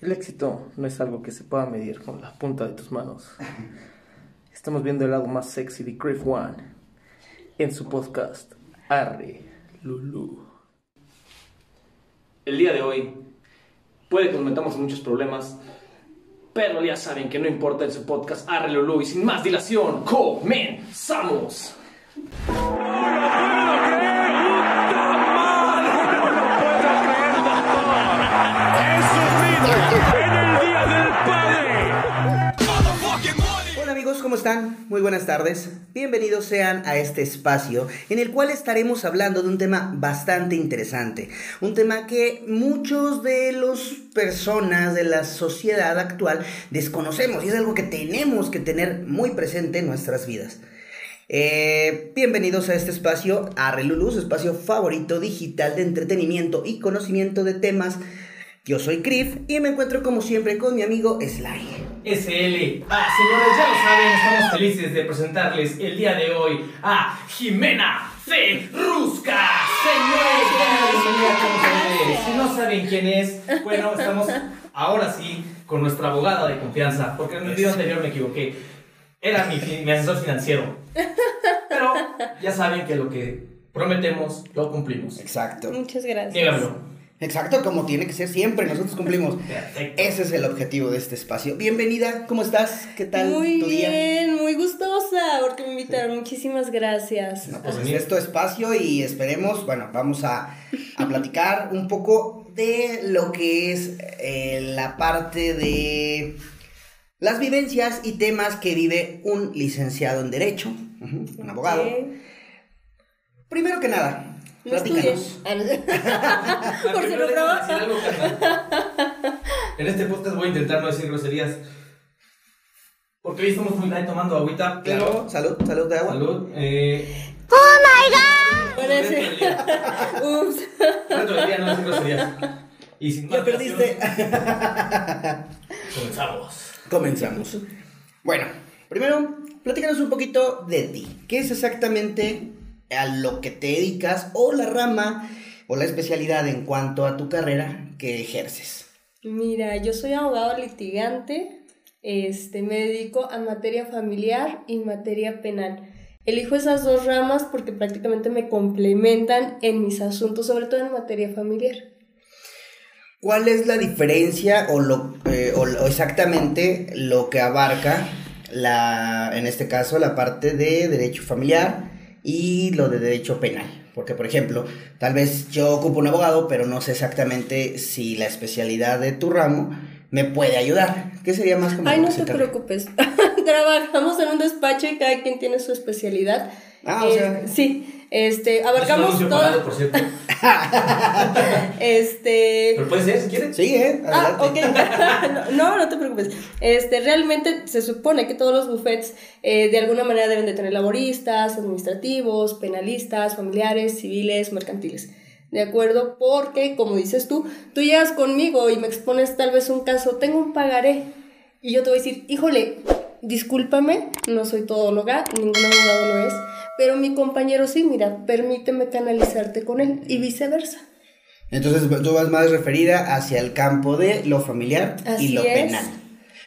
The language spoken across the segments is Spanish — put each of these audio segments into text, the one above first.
El éxito no es algo que se pueda medir con la punta de tus manos. Estamos viendo el lado más sexy de Griff One en su podcast Arre Lulu. El día de hoy puede que nos metamos en muchos problemas, pero ya saben que no importa en su podcast Arre Lulu y sin más dilación, comenzamos. ¿Cómo están? Muy buenas tardes. Bienvenidos sean a este espacio en el cual estaremos hablando de un tema bastante interesante. Un tema que muchos de las personas de la sociedad actual desconocemos y es algo que tenemos que tener muy presente en nuestras vidas. Eh, bienvenidos a este espacio, a Relulu, su espacio favorito digital de entretenimiento y conocimiento de temas. Yo soy Criff y me encuentro como siempre con mi amigo Sly. SL. Ah, señores, ya lo saben, estamos felices de presentarles el día de hoy a Jimena Ferrusca. Señores. Si no saben quién es, bueno, estamos ahora sí con nuestra abogada de confianza, porque en el video anterior me equivoqué. Era mi asesor financiero. Pero ya saben que lo que prometemos lo cumplimos. Exacto. Muchas gracias. Díganlo. Exacto, como tiene que ser siempre, nosotros cumplimos. Perfecto. Ese es el objetivo de este espacio. Bienvenida, ¿cómo estás? ¿Qué tal Muy tu día? bien, muy gustosa porque me invitaron. Muchísimas gracias. No, pues es tu espacio y esperemos, bueno, vamos a, a platicar un poco de lo que es eh, la parte de las vivencias y temas que vive un licenciado en Derecho, un abogado. Primero que nada, No platícanos. Ah, no. Por si no. En este podcast voy a intentar no decir groserías. Porque hoy estamos muy light tomando agüita, pero. Claro, salud, salud de agua. Salud. Eh, Parece. reto del día. Ups. Reto del día, no decir groserías. Y sin Ya más perdiste. Comenzamos. Comenzamos. Bueno, primero, platícanos un poquito de ti. ¿Qué es exactamente a lo que te dedicas o la rama o la especialidad en cuanto a tu carrera que ejerces? Mira, yo soy abogado litigante. Este, me dedico a materia familiar y materia penal. Elijo esas dos ramas porque prácticamente me complementan en mis asuntos, sobre todo en materia familiar. ¿Cuál es la diferencia o, lo, eh, o exactamente lo que abarca la, en este caso, la parte de derecho familiar y lo de derecho penal? Porque, por ejemplo, tal vez yo ocupo un abogado, pero no sé exactamente si la especialidad de tu ramo me puede ayudar. ¿Qué sería más como Ay, no te preocupes. Trabajamos en un despacho y cada quien tiene su especialidad. Ah, o Eh, sea- Sí, este, Es abarcamos pagado, todo. por cierto. Este. Pero puede ser, si quieren. Sí, ¿eh? Ah, Adelante. ok. no, no te preocupes. Este, realmente se supone que todos los buffets eh, de alguna manera deben de tener laboristas, administrativos, penalistas, familiares, civiles, mercantiles. ¿De acuerdo? Porque, como dices tú, tú llegas conmigo y me expones tal vez un caso, tengo un pagaré. Y yo te voy a decir, híjole, discúlpame, no soy todóloga, ningún abogado lo es, pero mi compañero sí, mira, permíteme canalizarte con él y viceversa. Entonces tú vas más referida hacia el campo de lo familiar y lo es. penal.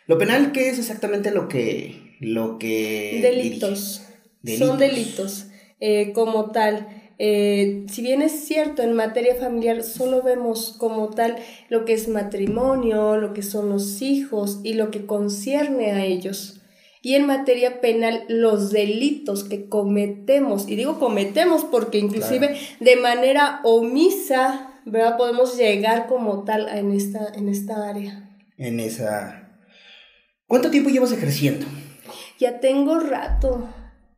¿Lo penal qué es exactamente lo que... Lo que delitos. dirige? Son delitos eh, como tal. Eh, si bien es cierto, en materia familiar solo vemos como tal lo que es matrimonio, lo que son los hijos y lo que concierne a ellos. Y en materia penal, los delitos que cometemos, y digo cometemos porque inclusive de manera omisa, ¿verdad? Podemos llegar como tal en esta, en esta área. En esa... ¿Cuánto tiempo llevas ejerciendo? Ya tengo rato.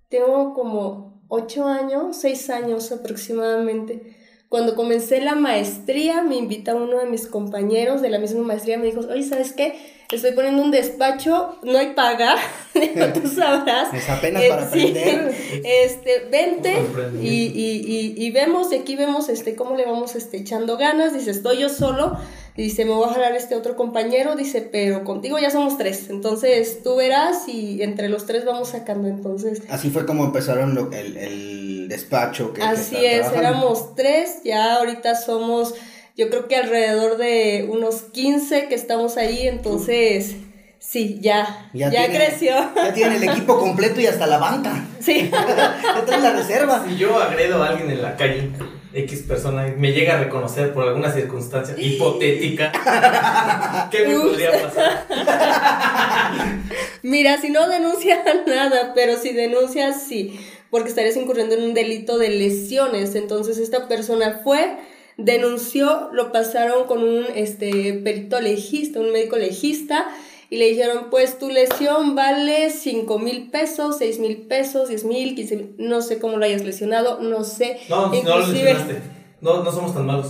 Tengo como ocho años, seis años aproximadamente. Cuando comencé la maestría, me invita uno de mis compañeros de la misma maestría, me dijo, oye, ¿sabes qué? Estoy poniendo un despacho, no hay paga, tú sabrás. Es apenas Eh, para sí, aprender. este, vente y, y, y, y vemos, y aquí vemos este, cómo le vamos este, echando ganas. Dice, estoy yo solo. Dice, me voy a jalar este otro compañero. Dice, pero contigo ya somos tres. Entonces tú verás y entre los tres vamos sacando. Entonces, Así fue como empezaron lo- el, el despacho que, así es, trabajando. éramos tres. Ya ahorita somos yo creo que alrededor de unos 15 que estamos ahí, entonces sí, ya, ya, tiene- creció. Ya tiene el equipo completo y hasta la banca. Sí. ya trae la reserva. Si yo agredo a alguien en la calle, X persona, y me llega a reconocer por alguna circunstancia hipotética, ¿qué me Ups. podría pasar? Mira, si no denuncia nada, pero si denuncias, sí, porque estarías incurriendo en un delito de lesiones. Entonces esta persona fue, denunció, lo pasaron con un este, perito legista, un médico legista, y le dijeron, pues tu lesión vale 5 mil pesos, 6 mil pesos, 10 mil, 15 mil, no sé cómo lo hayas lesionado, no sé. No, no lo mencionaste. No, no somos tan malos.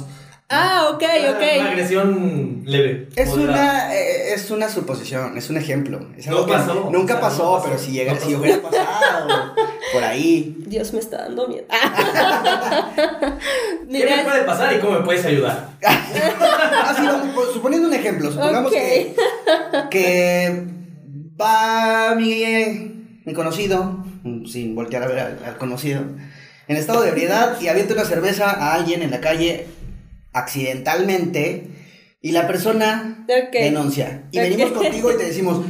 Ah, ok, Una ok. agresión leve. Es moderada. una, eh, es una suposición, es un ejemplo. Es No pasó, Nunca o sea, pasó, no pasó. pero si, llega, No si hubiera pasado por ahí. Dios me está dando miedo. ¿Qué Mira, me puede pasar y cómo me puedes ayudar? Así vamos, suponiendo un ejemplo, supongamos Ok. que, que va mi, mi conocido, sin voltear a ver al, al conocido, en estado de ebriedad y avienta una cerveza a alguien en la calle accidentalmente y la persona denuncia. Y venimos contigo y te decimos,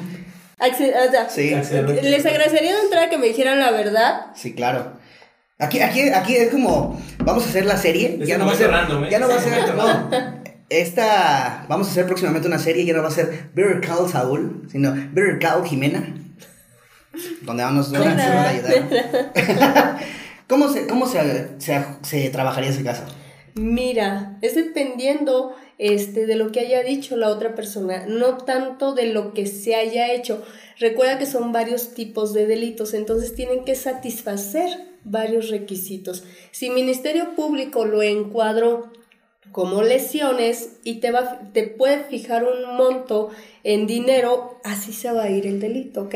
acci- o sea, sí, Accidente. Les agradecería de entrada que me dijeran la verdad. sí, claro. Aquí, aquí, aquí es como, vamos a hacer la serie, Es ya no va a ser, random, ¿eh? ya no va a ser, no, esta, vamos a hacer próximamente una serie, ya no va a ser Better Call Saúl, sino Better Call Jimena, donde vamos a ayudar. ¿Cómo, se, cómo se, se, se trabajaría ese caso? Mira, es dependiendo este, de lo que haya dicho la otra persona, no tanto de lo que se haya hecho. Recuerda que son varios tipos de delitos, entonces tienen que satisfacer varios requisitos. Si Ministerio Público lo encuadró como lesiones y te, va, te puede fijar un monto en dinero, así se va a ir el delito, ¿ok?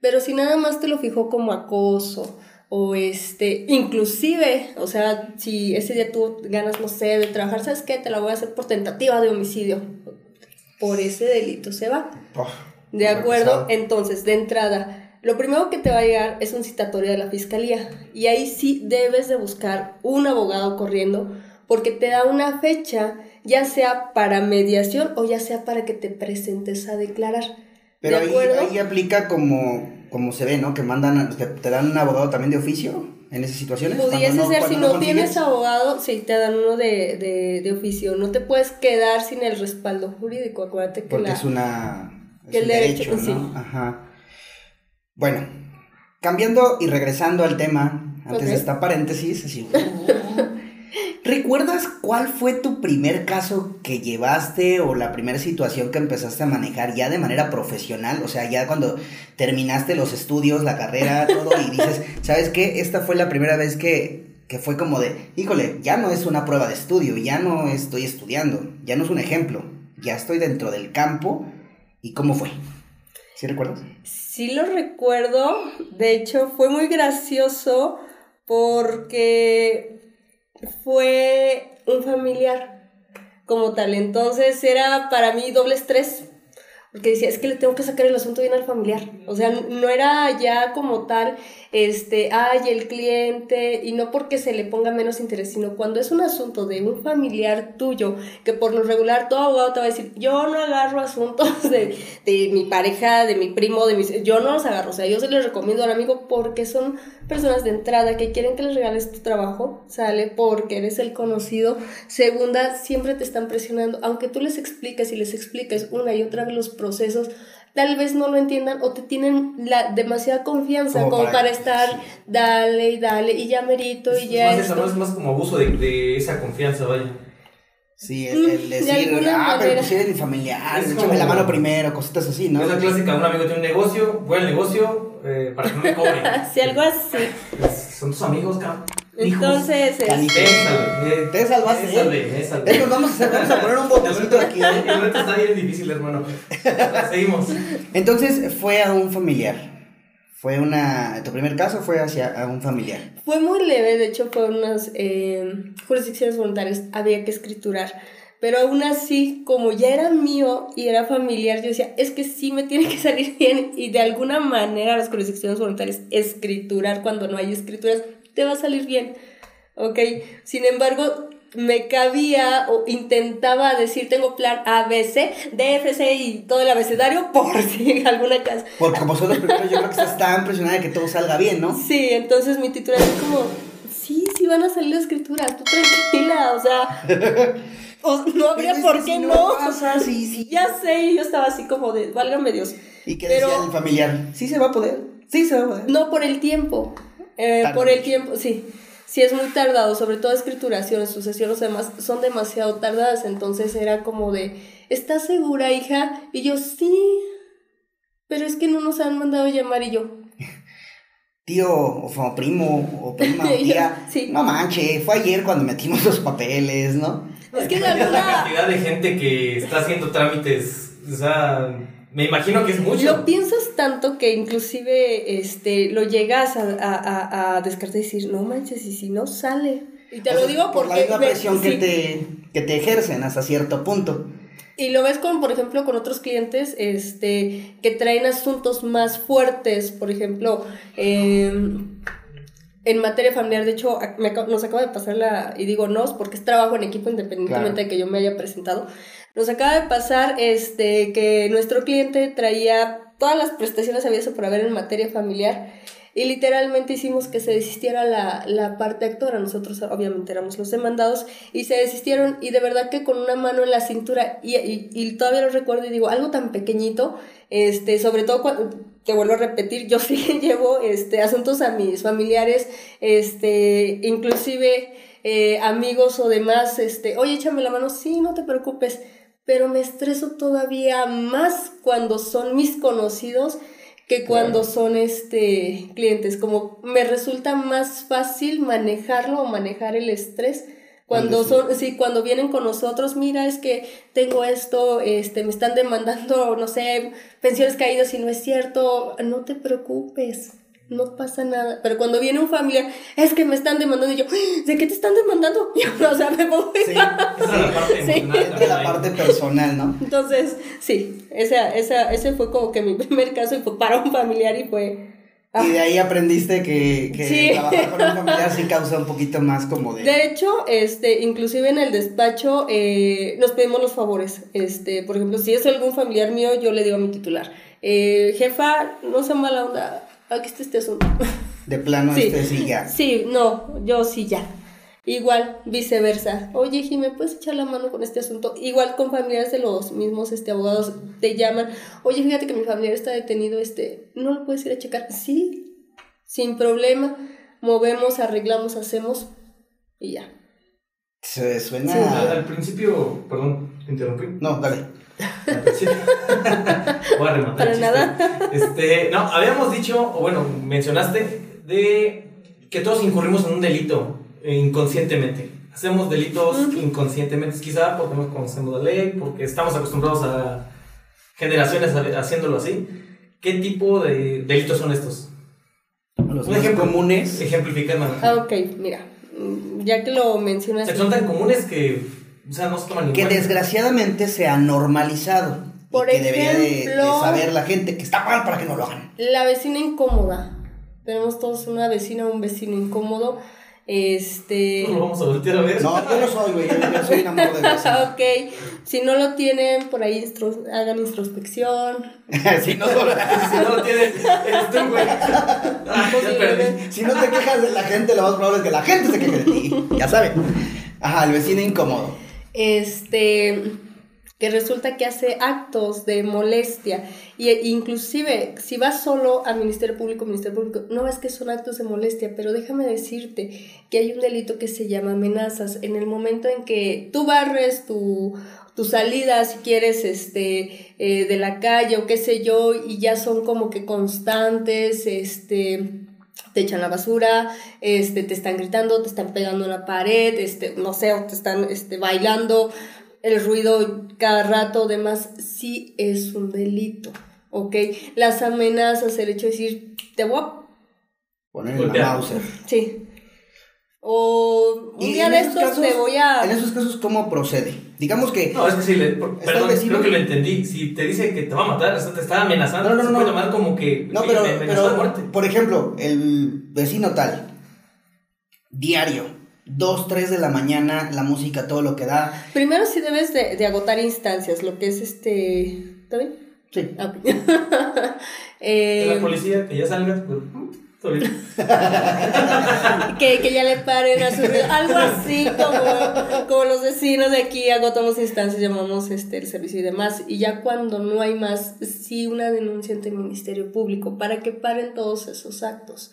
Pero si nada más te lo fijó como acoso o este, inclusive, o sea, si ese día tú ganas, no sé, de trabajar, ¿sabes qué? Te la voy a hacer por tentativa de homicidio. Por ese delito se va. Oh, De acuerdo, entonces, de entrada, lo primero que te va a llegar es un citatorio de la fiscalía. Y ahí sí debes de buscar un abogado corriendo porque te da una fecha, ya sea para mediación o ya sea para que te presentes a declarar. Pero ¿De ahí aplica como, como se ve, ¿no? Que mandan, que te dan un abogado también de oficio en esas situaciones. Pudiese cuando ser, si no tienes abogado, sí, te dan uno de, de, de oficio. No te puedes quedar sin el respaldo jurídico. Acuérdate que Porque la... es una. es que el un derecho, ¿no? sí. Ajá. Bueno, cambiando y regresando al tema, antes de esta paréntesis, así. ¿Recuerdas cuál fue tu primer caso que llevaste o la primera situación que empezaste a manejar ya de manera profesional? O sea, ya cuando terminaste los estudios, la carrera, todo, y dices, ¿sabes qué? Esta fue la primera vez que, que fue como de, híjole, ya no es una prueba de estudio, ya no estoy estudiando, ya no es un ejemplo, ya estoy dentro del campo. ¿Y cómo fue? ¿Sí recuerdas? Sí lo recuerdo, de hecho fue muy gracioso porque fue un familiar. Como tal, entonces era para mí doble estrés, porque decía, es que le tengo que sacar el asunto bien al familiar, o sea, no era ya como tal, este, ay, el cliente, y no porque se le ponga menos interés, sino cuando es un asunto de un familiar tuyo, que por lo regular todo abogado te va a decir, yo no agarro asuntos de, de mi pareja, de mi primo, de mis, yo no los agarro, o sea, yo se les recomiendo al amigo porque son personas de entrada que quieren que les regales tu trabajo, sale porque eres el conocido. Segunda, siempre te están presionando, aunque tú les expliques y les expliques una y otra vez los procesos, tal vez no lo entiendan o te tienen la demasiada confianza Como como, para- para, estar, sí. dale y dale y ya merito Es y ya más, eso, esto. ¿no? es más como abuso de, de esa confianza, vaya. Sí, el, Mm, el decir, ah, pero manera. pues eres mi familiar, Es échame la mano primero, cositas así, ¿no? Es la clásica, un amigo tiene un negocio, voy al negocio eh, para que no me cobren. Sí, algo así. Son tus amigos, cabrón. Entonces, este, eh, Te salvaste, más, vamos a, hacer, vamos a poner un botoncito aquí. El reto está bien difícil, hermano. Seguimos. Entonces fue a un familiar. Fue una. Tu primer caso fue hacia a un familiar. Fue muy leve, de hecho fue unas eh, jurisdicciones voluntarias, había que escriturar. Pero aún así, como ya era mío y era familiar, yo decía, es que sí me tiene que salir bien y de alguna manera las jurisdicciones voluntarias, escriturar cuando no hay escrituras, te va a salir bien. ¿Ok? Sin embargo, me cabía o intentaba decir, tengo plan A, B, C, D, F, C y todo el abecedario por si alguna casa. Porque como son los primeros, yo creo que estás tan impresionada de que todo salga bien, ¿no? Sí, entonces mi titular es como, sí, sí van a salir las escrituras, tú tranquila, o sea, o- no habría es por qué si no. pasa, sí, sí. Ya sé, yo estaba así como de, válgame Dios. Y que Pero- decía el familiar, sí se va a poder, sí se va a poder. No por el tiempo. Eh, por el tiempo, sí. Sí, es muy tardado, sobre todo escrituraciones, sucesiones demás son demasiado tardadas. Entonces era como de, ¿estás segura, hija? Y yo, sí. Pero es que no nos han mandado llamar y yo. Tío, o primo, o prima, o tía. Sí. No manche, fue ayer cuando metimos los papeles, ¿no? Es que la alguna. cantidad de gente que está haciendo trámites, o sea, me imagino que es mucho. Lo piensas tanto que inclusive este, lo llegas a, a, a, a descartar y decir, no manches, y si no sale. Y te O lo sea, digo por porque. la misma me- presión que, sí. te, que te ejercen hasta cierto punto. Y lo ves con, por ejemplo, con otros clientes este, que traen asuntos más fuertes, por ejemplo, eh, en materia familiar, de hecho, me acabo- nos acaba de pasar la, y digo nos, porque es trabajo en equipo independientemente Claro. de que yo me haya presentado, nos acaba de pasar este, que nuestro cliente traía todas las prestaciones habidas por haber en materia familiar y literalmente hicimos que se desistiera la, la parte actora. Nosotros obviamente éramos los demandados y se desistieron y de verdad que con una mano en la cintura y, y, y todavía lo recuerdo y digo, algo tan pequeñito, este, sobre todo cuando, te vuelvo a repetir, yo sí llevo este, asuntos a mis familiares, este, inclusive eh, amigos o demás, este, oye, échame la mano, sí, no te preocupes, pero me estreso todavía más cuando son mis conocidos que cuando son este clientes, como me resulta más fácil manejarlo o manejar el estrés cuando son, sí, cuando vienen con nosotros, mira, es que tengo esto, este, me están demandando, no sé, pensiones caídas y no es cierto, no te preocupes, no pasa nada. Pero cuando viene un familiar, es que me están demandando y yo, ¿de qué te están demandando? Yo, o sea, me pongo Sí, Esa es la parte Sí. emocional es de también la ahí. parte personal, ¿no? Entonces, sí, esa, esa, ese fue como que mi primer caso y fue para un familiar y fue... ah. Y de ahí aprendiste que, que Sí. trabajar con un familiar sí causa un poquito más como de... De hecho, este, inclusive en el despacho eh, nos pedimos los favores. Este, por ejemplo, si es algún familiar mío, yo le digo a mi titular, eh, jefa, no sea mala onda, aquí está este asunto. De plano, Sí. este sí ya. Sí, no, yo sí ya. Igual, viceversa. Oye, Jimé, ¿puedes echar la mano con este asunto? Igual con familiares de los mismos este, abogados te llaman. Oye, fíjate que mi familiar está detenido, este, ¿no lo puedes ir a checar? Sí, sin problema. Movemos, arreglamos, hacemos y ya. Se suena... Al, al principio, perdón, te interrumpí. No, dale. Al principio- Voy a rematar. Para nada. Este, no, habíamos dicho, o bueno, mencionaste de que todos incurrimos en un delito inconscientemente. Hacemos delitos inconscientemente, quizá porque no conocemos la ley, porque estamos acostumbrados a generaciones a- haciéndolo así. ¿Qué tipo de delitos son estos? Los Un más ejemplo. comunes. Ejemplificando. Ah, ok, mira. Ya que lo mencionas. Son tan comunes que, o sea, no se toman que desgraciadamente se ha normalizado. Por que debería de- de, ejemplo- saber la gente que está mal para que no lo hagan. La vecina incómoda. Tenemos todos una vecina o un vecino incómodo. Este. No lo vamos a voltear a ver. No, yo no soy, güey. Yo, yo soy un amor de vecino. ok, si no lo tienen, por ahí hagan introspección. si, no, solo- Si no lo tienes, eres tú, güey. Ah, si no te quejas de la gente, lo más probable es que la gente se queje de ti. Ya saben. Ajá, el vecino incómodo. Este que resulta que hace actos de molestia y e- inclusive si vas solo al Ministerio Público, Ministerio Público, no es que son actos de molestia, pero déjame decirte que hay un delito que se llama amenazas. En el momento en que tú barres tu tu salida, si quieres, este, eh, de la calle o qué sé yo, y ya son como que constantes, este, te echan la basura, este, te están gritando, te están pegando en la pared, este, no sé, o te están este, bailando, el ruido cada rato, demás, sí es un delito, ¿ok? Las amenazas, el hecho de decir, te voy a... Poner la Mauser. Sí. O un día en de esos estos casos- te voy a... En esos casos, ¿cómo procede? Digamos que. No, es que sí, le, por- perdón, el vecino. creo que lo entendí. Si te dice que te va a matar, o sea, te está amenazando, No, no, se no, puede no. tomar como que No, pero, pero muerte. por ejemplo, el vecino tal, diario, 2, 3 de la mañana, la música, todo lo que da. Primero sí debes de, de agotar instancias, lo que es este... ¿Está bien? Sí. Ah, ok. Que Eh, la policía, que ya salga. pues, que, que ya le paren a su algo así como, como los vecinos de aquí agotamos instancias, llamamos este el servicio y demás, y ya cuando no hay más, sí una denuncia ante el Ministerio Público para que paren todos esos actos.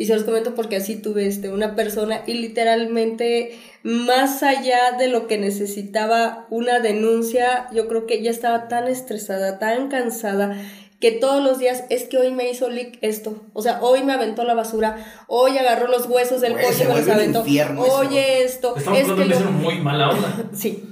Y se los comento porque así tuve este, una persona y literalmente más allá de lo que necesitaba una denuncia, yo creo que ya estaba tan estresada, tan cansada, que todos los días es que hoy me hizo leak esto. O sea, hoy me aventó la basura, hoy agarró los huesos del se y me los aventó. eso, Oye, esto, Estamos es que lo- muy mala onda. Sí.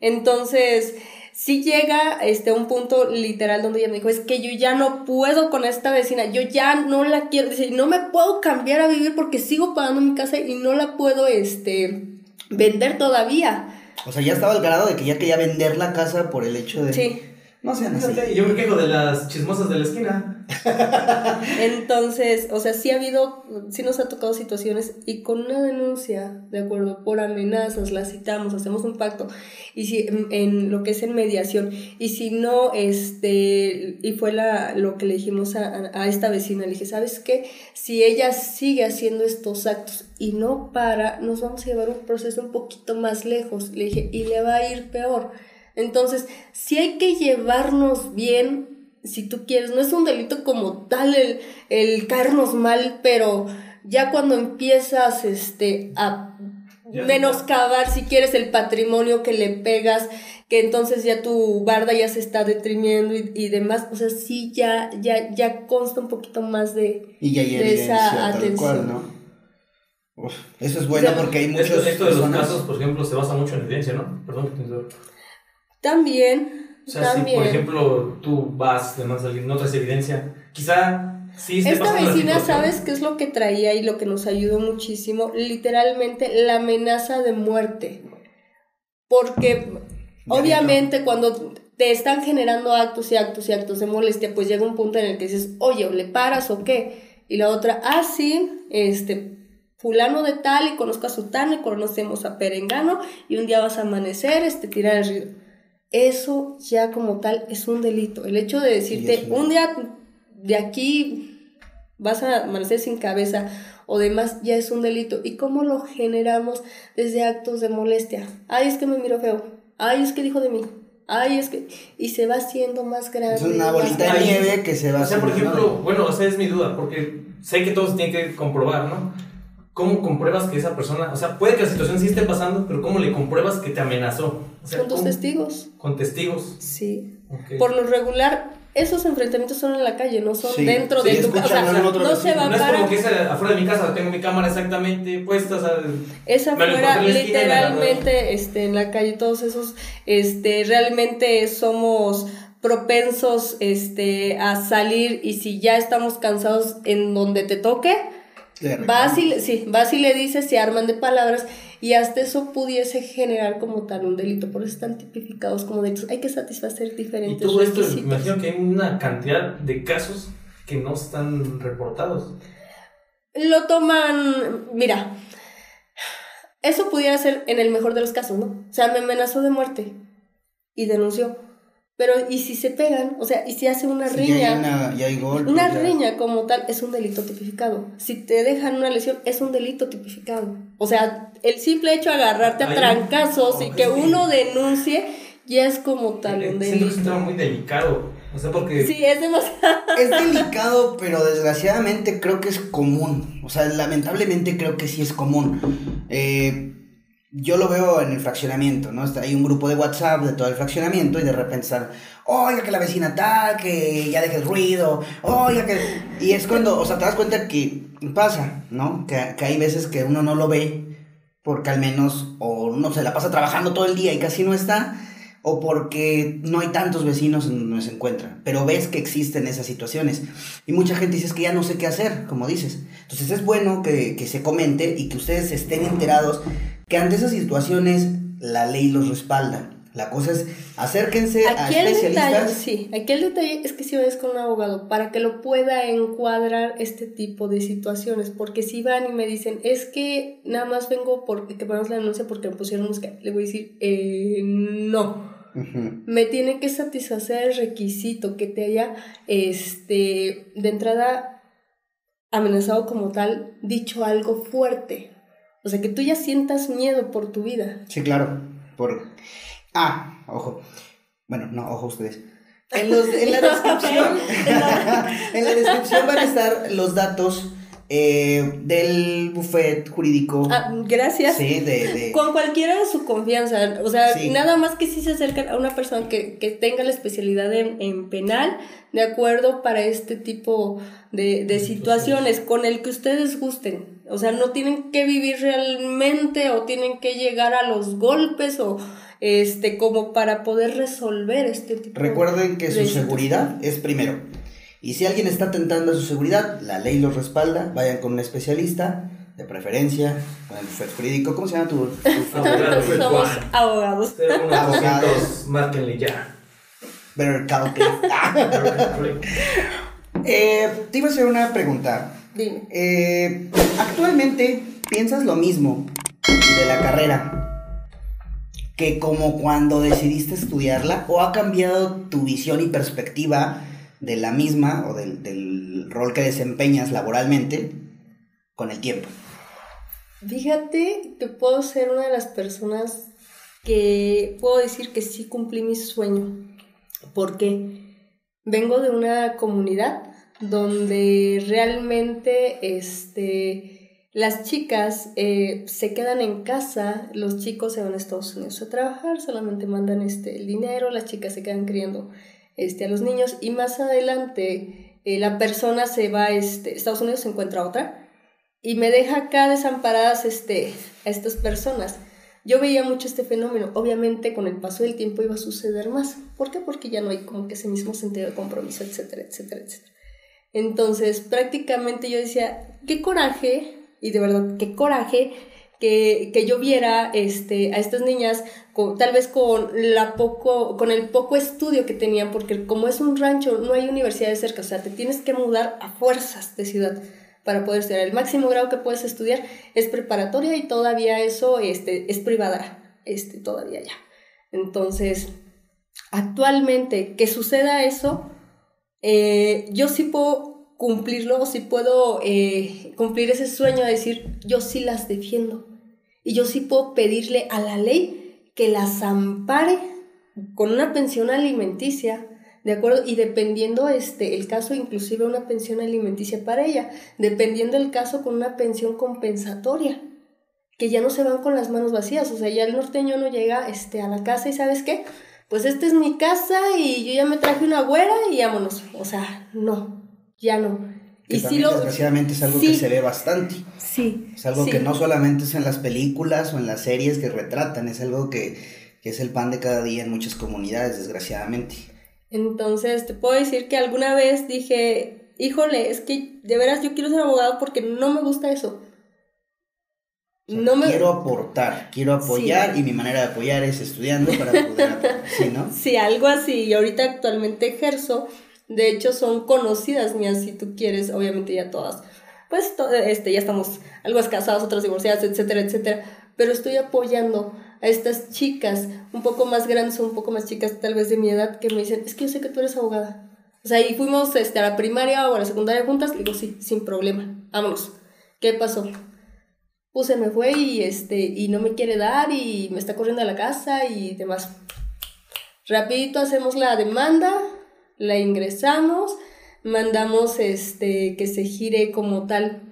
Entonces, sí llega este, un punto literal donde ella me dijo, es que yo ya no puedo con esta vecina, yo ya no la quiero, dice, no me puedo cambiar a vivir porque sigo pagando mi casa y no la puedo este, vender todavía. O sea, ya estaba al grado de que ya quería vender la casa por el hecho de... Sí. No sean así. Yo me quejo de las chismosas de la esquina. Entonces, o sea, sí ha habido, sí nos ha tocado situaciones y con una denuncia, de acuerdo, por amenazas, la citamos, hacemos un pacto, y si en, en lo que es en mediación, y si no, este, y fue la, lo que le dijimos a- a esta vecina, le dije, ¿sabes qué? Si ella sigue haciendo estos actos y no para, nos vamos a llevar un proceso un poquito más lejos, le dije, y le va a ir peor. Entonces, si hay que llevarnos bien, si tú quieres, no es un delito como tal el, el caernos mal, pero ya cuando empiezas este, a Ya menoscabar, si quieres, el patrimonio que le pegas, que entonces ya tu barda ya se está detrimiendo y, y demás, o sea, sí ya, ya, ya consta un poquito más de... Y ya hay de esa tal atención. cual, ¿no? Uf, eso es bueno O sea, porque hay muchos Esto, esto de los casos, por ejemplo, se basa mucho en evidencia, ¿no? Perdón que te interrumpa. También, O sea, también. si por ejemplo tú vas, además alguien no traes evidencia, quizá sí Esta vecina. ¿sabes qué es lo que traía y lo que nos ayudó muchísimo? Literalmente la amenaza de muerte. Porque obviamente cuando te están generando actos y actos y actos de molestia, pues llega un punto en el que dices, oye, ¿o le paras o qué? Y la otra, ah, sí, este, fulano de tal y conozco a Sutano y conocemos a Perengano y un día vas a amanecer, este, tirar el río. Eso ya como tal es un delito. El hecho de decirte, un día de aquí vas a amanecer sin cabeza o demás, ya es un delito. ¿Y cómo lo generamos desde actos de molestia? Ay, es que me miró feo. Ay, es que dijo de mí. Ay, es que... Y se va haciendo más grande. Es una bolita de nieve que se va O sea, por haciendo, ejemplo, ¿no? bueno, o sea, es mi duda, porque sé que todos tienen que comprobar, ¿no? ¿Cómo compruebas que esa persona, o sea, puede que la situación sí esté pasando, pero ¿cómo le compruebas que te amenazó? O sea, Con tus testigos. Con testigos. Sí. Por lo regular, esos enfrentamientos son en la calle, no son Sí, dentro sí, de tu casa. O sea, no se va no es para... como que es afuera de mi casa, tengo mi cámara exactamente puesta, o sea, Esa Me lo fuera encontré en la esquina y me la- literalmente este, en la calle, todos esos, este, realmente somos propensos este, a salir y si ya estamos cansados en donde te toque, vas y, sí, vas y le dices, se arman de palabras y hasta eso pudiese generar como tal un delito, por eso están tipificados como delitos. Hay que satisfacer y diferentes todo esto, requisitos. imagino que hay una cantidad de casos que no están reportados. Lo toman, mira, eso pudiera ser en el mejor de los casos, ¿no? O sea, me amenazó de muerte y denunció. Pero, ¿y si se pegan? O sea, ¿y si hace una Sí, riña? ya hay una, ya hay golpes, Una ya. riña como tal es un delito tipificado. Si te dejan una lesión, es un delito tipificado. O sea, el simple hecho de agarrarte a trancazos y que sí. uno denuncie, ya es como tal un que es un delito. tema muy delicado. O sea, porque Sí, es demasiado. Es delicado, pero desgraciadamente creo que es común. O sea, lamentablemente creo que sí es común. Eh, yo lo veo en el fraccionamiento, ¿no? Hay un grupo de WhatsApp de todo el fraccionamiento y de repente están, oiga que la vecina tal, que ya deje el ruido, oiga que... Y es cuando, o sea, te das cuenta que pasa, ¿no? Que, que hay veces que uno no lo ve porque al menos o no se la pasa trabajando todo el día y casi no está, o porque no hay tantos vecinos en donde se encuentra, pero ves que existen esas situaciones. Y mucha gente dice "Es que ya no sé qué hacer, como dices. Entonces es bueno que, que se comente y que ustedes estén enterados que ante esas situaciones la ley los respalda. La cosa es acérquense a Aquí el detalle, especialistas. sí, aquí el detalle es que si vayas con un abogado para que lo pueda encuadrar este tipo de situaciones, porque si van y me dicen, es que nada más vengo porque que ponemos la denuncia porque me pusieron música, le voy a decir, eh, no. Me tiene que satisfacer el requisito que te haya, este, de entrada, amenazado como tal, dicho algo fuerte. O sea, que tú ya sientas miedo por tu vida. Sí, claro. Por... Ah, ojo. Bueno, no, ojo ustedes. En, los, en la descripción. en la descripción van a estar los datos eh, del buffet jurídico. Ah, gracias. Sí, de. de- Con cualquiera de su confianza, o sea, Sí. nada más que si se acercan a una persona que, que tenga la especialidad en, en penal, de acuerdo para este tipo de, de situaciones, con el que ustedes gusten. O sea, no tienen que vivir realmente o tienen que llegar a los golpes o este como para poder resolver este tipo Recuerden que de su situación. seguridad es primero. Y si alguien está atentando a su seguridad, la ley los respalda. Vayan con un especialista, de preferencia, con el jurídico. ¿Cómo se llama tu, tu- Abogado, Somos abogados. 01800, márquenle ya. Better Call? Eh, te iba a hacer una pregunta. Dime. Eh, actualmente piensas lo mismo de la carrera que como cuando decidiste estudiarla o ha cambiado tu visión y perspectiva de la misma o del, del rol que desempeñas laboralmente con el tiempo. Fíjate que puedo ser una de las personas que puedo decir que sí cumplí mi sueño, porque vengo de una comunidad donde realmente este, las chicas eh, se quedan en casa, los chicos se van a Estados Unidos a trabajar, solamente mandan este, el dinero, las chicas se quedan criando este, a los niños y más adelante eh, la persona se va, este, Estados Unidos se encuentra otra y me deja acá desamparadas este, a estas personas. Yo veía mucho este fenómeno, obviamente con el paso del tiempo iba a suceder más. ¿Por qué? Porque ya no hay como que ese mismo sentido de compromiso, etcétera, etcétera, etcétera. Entonces, prácticamente yo decía, qué coraje, y de verdad, qué coraje que, que yo viera este, a estas niñas, con, tal vez con, la poco, con el poco estudio que tenían, porque como es un rancho, no hay universidades cerca, o sea, te tienes que mudar a fuerzas de ciudad para poder estudiar. El máximo grado que puedes estudiar es preparatoria y todavía eso este, es privada, este, todavía ya. Entonces, actualmente que suceda eso, eh, yo sí puedo cumplirlo, sí puedo eh, cumplir ese sueño de decir, yo sí las defiendo. Y yo sí puedo pedirle a la ley que las ampare con una pensión alimenticia, ¿de acuerdo? Y dependiendo este, el caso, inclusive una pensión alimenticia para ella, dependiendo el caso con una pensión compensatoria, que ya no se van con las manos vacías, o sea, ya el norteño no llega este, a la casa y ¿sabes qué? Pues esta es mi casa y yo ya me traje una güera y vámonos, o sea, no, ya no. Que y sí también, lo... desgraciadamente es algo sí. que se ve bastante. Sí. Es algo sí. que no solamente es en las películas o en las series que retratan, es algo que, que es el pan de cada día en muchas comunidades, desgraciadamente. Entonces, te puedo decir que alguna vez dije, híjole, es que de veras yo quiero ser abogado porque no me gusta eso. O sea, No me... Quiero aportar, quiero apoyar y mi manera de apoyar es estudiando para poder aportar, ¿sí, no? Sí, algo así. Y ahorita actualmente ejerzo. De hecho, son conocidas mías, si tú quieres, obviamente ya todas. Pues to- este, ya estamos algo casadas, otras divorciadas, etcétera, etcétera. Pero estoy apoyando a estas chicas, un poco más grandes o un poco más chicas, tal vez de mi edad, que me dicen, es que yo sé que tú eres abogada. O sea, y fuimos este, a la primaria o a la secundaria juntas, le digo, sí, sin problema, vámonos. ¿Qué pasó? Pues me fue y, este, y no me quiere dar y me está corriendo a la casa y demás. Rapidito hacemos la demanda, la ingresamos, mandamos este, que se gire como tal.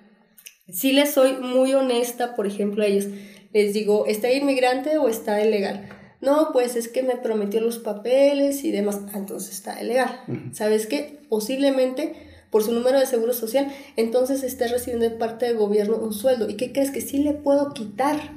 Sí les soy muy honesta, por ejemplo, a ellos. Les digo, ¿está inmigrante o está ilegal? No, pues es que me prometió los papeles y demás. Ah, entonces está ilegal. ¿Sabes qué? Posiblemente por su número de seguro social, entonces esté recibiendo de parte del gobierno un sueldo. ¿Y qué crees que sí le puedo quitar?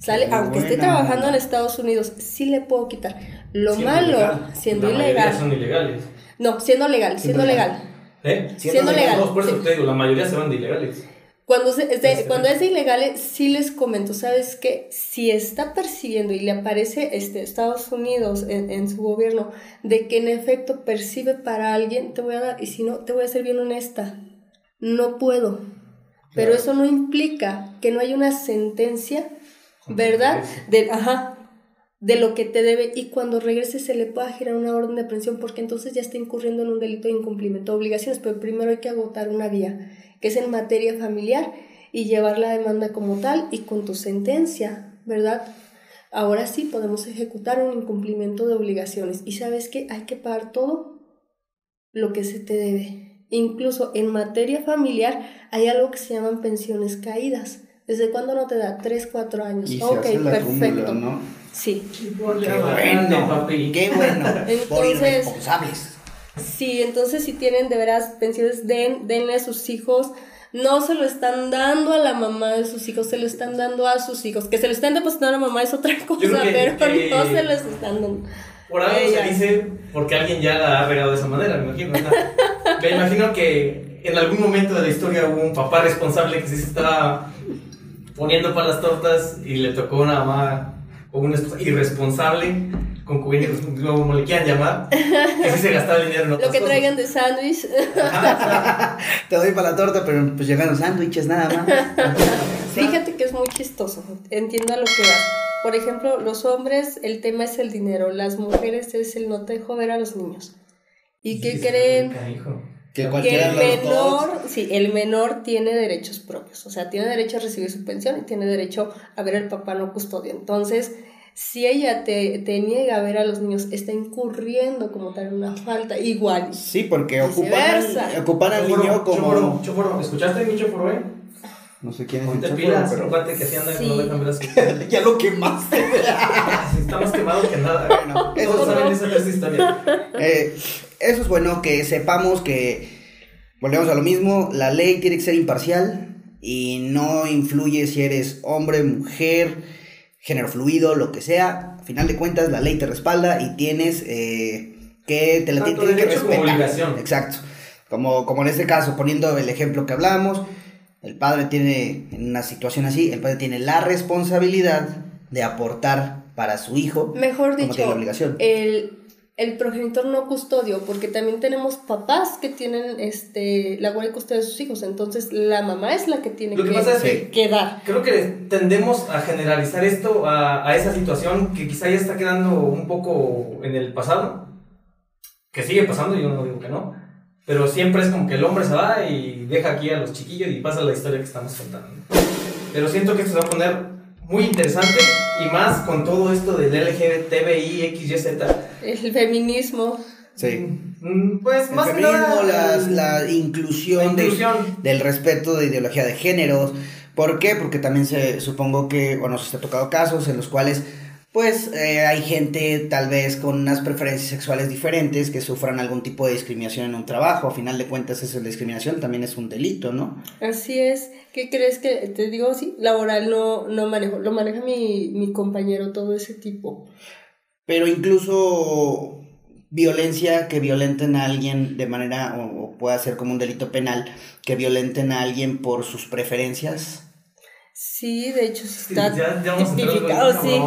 ¿Sale? Qué Aunque esté trabajando en. Estados Unidos, sí le puedo quitar. Lo Siendo malo, ilegal. siendo La mayoría ilegal. son ilegales. No, siendo legal, siendo Siendo legal. ¿Eh? Siendo legal. No, por eso sí. te digo, la mayoría se van de ilegales. Cuando, se- es de- cuando es de ilegales, sí les comento, ¿sabes qué? Si está persiguiendo y le aparece este, Estados Unidos en, en su gobierno de que en efecto percibe para alguien, te voy a dar, y si no, te voy a ser bien honesta, no puedo. Pero eso no implica que no haya una sentencia, ¿verdad? De, ajá, de lo que te debe y cuando regrese se le pueda girar una orden de aprehensión porque entonces ya está incurriendo en un delito de incumplimiento de obligaciones, pero primero hay que agotar una vía, que es en materia familiar y llevar la demanda como tal y con tu sentencia, ¿verdad? Ahora sí podemos ejecutar un incumplimiento de obligaciones y sabes que hay que pagar todo lo que se te debe. Incluso en materia familiar hay algo que se llaman pensiones caídas. ¿Desde cuándo no te da? 3, 4 años. Y se ok, hace el perfecto. acúmulo, ¿no? Sí. Qué bueno, papi. qué bueno. Por Entonces- irresponsables. Sí, entonces si tienen de veras pensiones, den, denle a sus hijos. No se lo están dando a la mamá de sus hijos, se lo están dando a sus hijos. Que se lo están depositando a la mamá es otra cosa, que- pero que- no se los están dando. Por algo Ella. se dice porque alguien ya la ha regado de esa manera, me imagino. ¿no? me imagino que en algún momento de la historia hubo un papá responsable que sí se estaba poniendo para las tortas y le tocó una mamá o una esposa irresponsable, concubina como le quieran llamar, que sí se gastaba el dinero en otras Lo que cosas. traigan de sándwich. Te doy para la torta, pero pues llegan los sándwiches nada más. Fíjate que es muy chistoso. Entiendo a lo que vas. Por ejemplo, los hombres, el tema es el dinero. Las mujeres es el no te dejo ver a los niños. ¿Y qué creen? Que Que el de los dos. menor, sí, el menor tiene derechos propios, o sea, tiene derecho a recibir su pensión y tiene derecho a ver al papá no custodio. Entonces, si ella te, te niega a ver a los niños, está incurriendo como tal en una falta igual. Sí, porque ocupan, ocupan al Choforo, niño como. choforo, choforo. ¿Escuchaste mi choforo, eh? No sé quién es el Ponte pilas, pero. un cuate que así anda Sí. que no las ya lo quemaste. Sí, Está más quemado que nada. Bueno, eso Todos es- saben esa, esa historia. Eh, eso es bueno que sepamos que volvemos a lo mismo, la ley tiene que ser imparcial y no influye si eres hombre, mujer, género fluido, lo que sea. A final de cuentas, la ley te respalda y tienes eh, que te la Tanto tienen que como respetar. obligación. Exacto. Como, como en este caso, poniendo el ejemplo que hablamos, el padre tiene, en una situación así, el padre tiene la responsabilidad de aportar para su hijo. Mejor como dicho, tiene la obligación. el, el progenitor no custodio, porque también tenemos papás que tienen este, la guardia y custodia de sus hijos, entonces la mamá es la que tiene Lo que que, pasa es que- que dar. Creo que tendemos a generalizar esto a, a esa situación que quizá ya está quedando un poco en el pasado, que sigue pasando, yo no digo que no, pero siempre es como que el hombre se va y deja aquí a los chiquillos y pasa la historia que estamos contando. Pero siento que esto se va a poner muy interesante y más con todo esto del LGBTBI, XYZ. El feminismo. Sí. Mm, Pues El más que feminismo, nada. las- la inclusión, la de- inclusión. del respeto de ideología de géneros. ¿Por qué? Porque también se supongo que, bueno, se ha tocado casos en los cuales, pues, eh, hay gente tal vez con unas preferencias sexuales diferentes que sufran algún tipo de discriminación en un trabajo. A final de cuentas, esa discriminación también es un delito, ¿no? Así es. ¿Qué crees que te digo? Sí, laboral no, no manejo. Lo maneja mi, mi compañero, todo ese tipo. Pero incluso violencia que violenten a alguien de manera, o, o pueda ser como un delito penal, que violenten a alguien por sus preferencias. Sí, de hecho, sí Sí, está ya- ya tipificado, sí.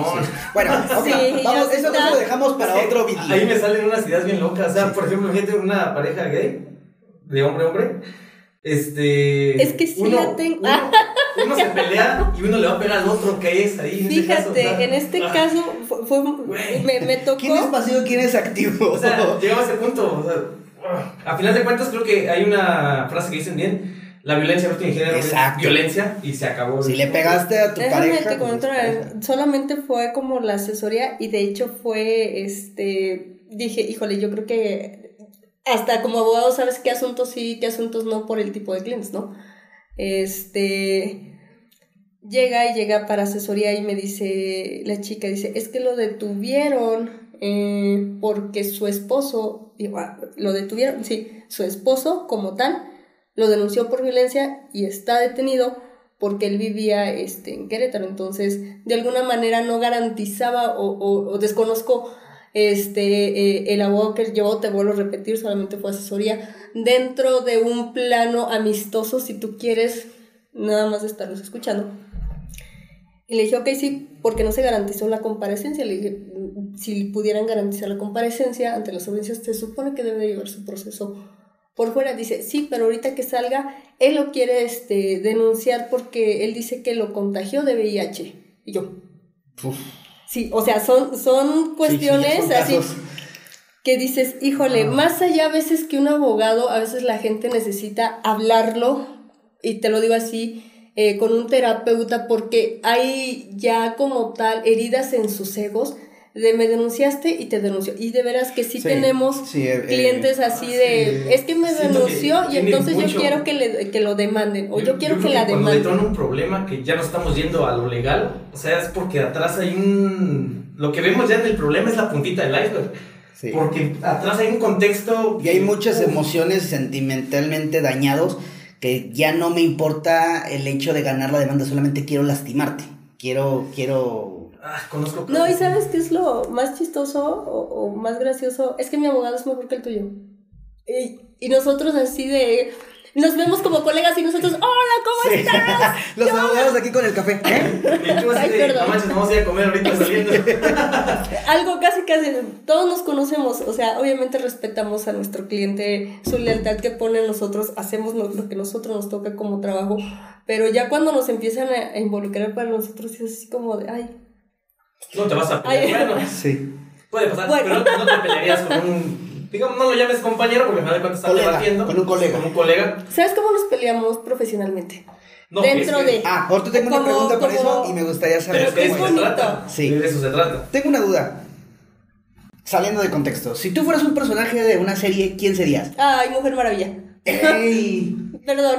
Bueno, ok, Sí, vamos, eso, está. lo dejamos para Es otro video. Ahí me salen unas ideas bien locas. O sea, por ejemplo, gente, una pareja gay, de hombre a hombre. Este. Es que sí la tengo. Uno, uno se pelea y uno le va a pegar al otro que es ahí. en Fíjate, caso, en este ah, caso fue, me, me tocó. ¿Quién es pasivo y quién es activo? O sea, llegaba a ese punto. O sea, a final de cuentas, creo que hay una frase que dicen bien: la violencia no tiene género, Exacto. violencia y se acabó. si le pegaste a tu Déjame pareja. te pues, pareja. solamente fue como la asesoría y de hecho fue, este, dije, híjole, yo creo que hasta como abogado sabes qué asuntos sí, qué asuntos no por el tipo de clientes, ¿no? Este, llega y llega para asesoría y me dice, la chica dice, es que lo detuvieron eh, porque su esposo, digo, ah, lo detuvieron, sí, su esposo como tal lo denunció por violencia y está detenido porque él vivía este, en Querétaro, entonces de alguna manera no garantizaba o, desconozco este, eh, el abogado que llevó, te vuelvo a repetir, solamente fue asesoría, dentro de un plano amistoso, si tú quieres, nada más estarlos escuchando. Y le dije, ok, sí, porque no se garantizó la comparecencia. Le dije, si pudieran garantizar la comparecencia ante las audiencias, se supone que debe llevar su proceso por fuera. Dice, sí, pero ahorita que salga, él lo quiere este, denunciar porque él dice que lo contagió de VIH. Y yo, sí, o sea, son, son cuestiones son así que dices, híjole, más allá a veces que un abogado, a veces la gente necesita hablarlo, y te lo digo así, eh, con un terapeuta, porque hay ya como tal heridas en sus egos de me denunciaste y te denunció. Y de veras que sí, Sí, tenemos sí, eh, clientes así de, sí. es que me Siento que denunció y entonces mucho- yo quiero que, le, que lo demanden, o yo, quiero creo que la cuando demanden. detona un problema que ya no estamos yendo a lo legal, o sea, es porque atrás hay un... Lo que vemos ya en el problema es la puntita del iceberg. Sí. Porque atrás hay un contexto... Y hay muchas emociones sentimentalmente dañados que ya no me importa el hecho de ganar la demanda, solamente quiero lastimarte. Quiero, quiero... Ah, conozco... No, y ¿sabes qué es lo más chistoso o, o más gracioso? Es que mi abogado es mejor que el tuyo. Y, y nosotros así de... Nos vemos como colegas y nosotros, hola, ¿cómo Sí. estás? Los abogados aquí con el café. ¿eh? Ay, de, perdón. no manches, vamos a ir a comer ahorita saliendo. Algo casi, casi, todos nos conocemos, o sea, obviamente respetamos a nuestro cliente, su lealtad que pone en nosotros, hacemos lo, lo que nosotros nos toca como trabajo, pero ya cuando nos empiezan a, involucrar para nosotros es así como de, ay, No te vas a pelear. Ay. Bueno, Sí. puede pasar, Bueno. pero no, no te pelearías con un... Digamos, no lo llames compañero porque me da cuenta están Colega, debatiendo. con un colega. Con un colega. ¿sabes cómo nos peleamos profesionalmente? No, Dentro es que- de... Ah, ahorita tengo una pregunta para eso y me gustaría Pero saber es que de es cómo eso se bonito. trata. Sí. De eso se trata. Tengo una duda. Saliendo de contexto, si tú fueras un personaje de una serie, ¿quién serías? Ay, Mujer Maravilla. ¡Ey! Perdón.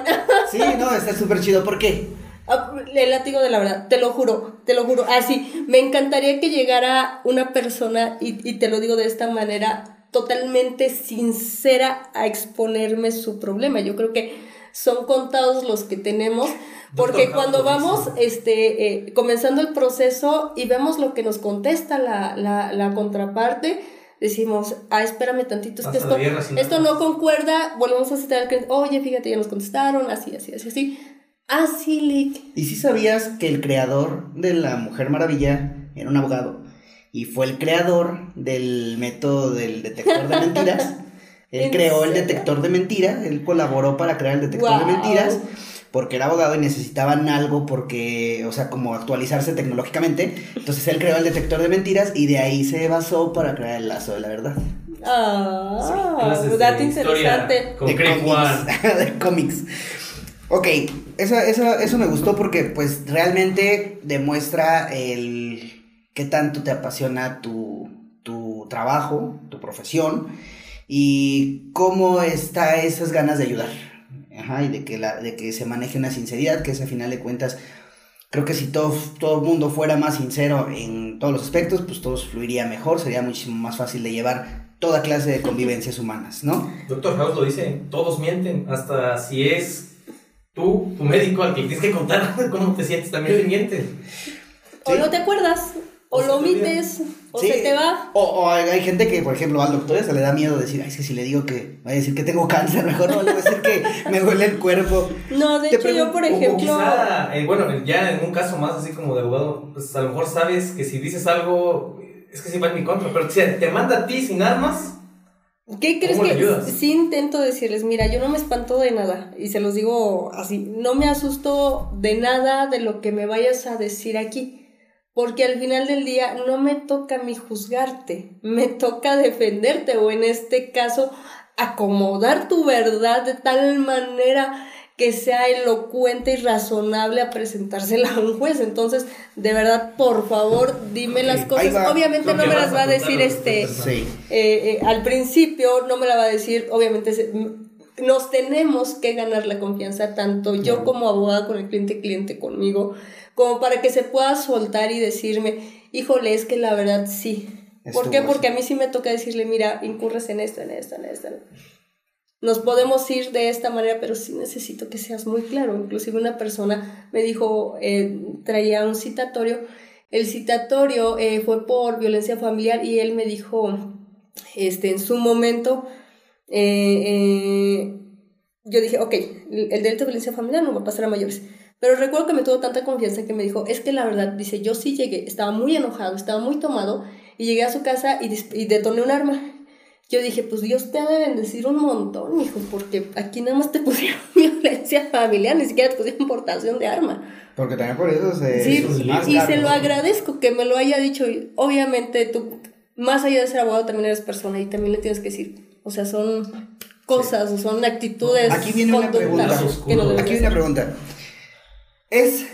Sí, no, está súper chido. ¿Por qué? Ah, El látigo de la verdad, te lo juro, te lo juro. Así, me encantaría que llegara una persona, y, y te lo digo de esta manera, totalmente sincera a exponerme su problema. Yo creo que son contados los que tenemos, porque Doctor cuando vamos este, eh, comenzando el proceso y vemos lo que nos contesta la, la, la contraparte, decimos, ah, espérame tantito, es que esto, esto no concuerda, volvemos a citar al cliente, oye, fíjate, ya nos contestaron, así, así, así, así. Así, Lick. ¿Y si sabías que el creador de la Mujer Maravilla era un abogado? Y fue el creador del método del detector de mentiras. Él ¿En creó el detector de mentiras, él colaboró para crear el detector de mentiras, porque era abogado y necesitaban algo porque, o sea, como actualizarse tecnológicamente. Entonces él creó el detector de mentiras y de ahí se basó para crear el lazo de la verdad. Ah, de dato interesante. Con de cómics. de cómics. Ok, eso, eso, eso me gustó porque pues realmente demuestra el qué tanto te apasiona tu, tu trabajo, tu profesión y cómo está esas ganas de ayudar. Ajá, y de que, la, de que se maneje una sinceridad, que es a final de cuentas, creo que si todo, todo el mundo fuera más sincero en todos los aspectos, pues todo fluiría mejor, sería muchísimo más fácil de llevar toda clase de convivencias humanas, ¿no? Doctor House lo dice, todos mienten, hasta si es tú, tu médico, al que tienes que contar cómo te sientes, también te mienten. O Sí. no te acuerdas, o, O se lo omites, o Sí. se te va. O, o hay, hay gente que, por ejemplo, al doctor se le da miedo decir, ay, es que si le digo que, va a decir que tengo cáncer, mejor no le voy a decir que me duele el cuerpo. No, de Te hecho, yo, por O, ejemplo. quizá, eh, bueno, ya en un caso más así como de abogado, pues a lo mejor sabes que si dices algo, es que sí va en mi contra, pero si te manda a ti sin armas, ¿Qué crees ¿Cómo le que sí intento decirles? Mira, yo no me espanto de nada y se los digo así, no me asusto de nada de lo que me vayas a decir aquí, porque al final del día no me toca a mí juzgarte, me toca defenderte o en este caso acomodar tu verdad de tal manera que sea elocuente y razonable a presentársela a un juez. Entonces, de verdad, por favor, dime las cosas. va. Obviamente no me las va a decir este. Sí. eh, eh, al principio no me la va a decir, obviamente se- nos tenemos que ganar la confianza, tanto yo como abogada con el cliente, cliente conmigo, como para que se pueda soltar y decirme, híjole, es que la verdad sí. ¿Por qué? Porque a mí sí me toca decirle, mira, incurres en esto, en esto, en esto. Nos podemos ir de esta manera, pero sí necesito que seas muy claro. Inclusive una persona me dijo, eh, traía un citatorio. El citatorio eh, fue por violencia familiar y él me dijo, este, en su momento, eh, eh, yo dije, ok, el el delito de violencia familiar no va a pasar a mayores, Pero recuerdo que me tuvo tanta confianza que me dijo, es que la verdad, dice, yo sí llegué, estaba muy enojado, estaba muy tomado, y llegué a su casa y, y detoné un arma. Yo dije, pues Dios te ha de bendecir un montón, hijo, porque aquí nada más te pusieron violencia familiar, ni siquiera te pusieron portación de arma. Porque también por eso se... Sí, y se lo agradezco que me lo haya dicho. Obviamente tú, más allá de ser abogado, también eres persona y también le tienes que decir, o sea, son cosas o son actitudes. Aquí viene una pregunta. Aquí viene una pregunta. ¿Es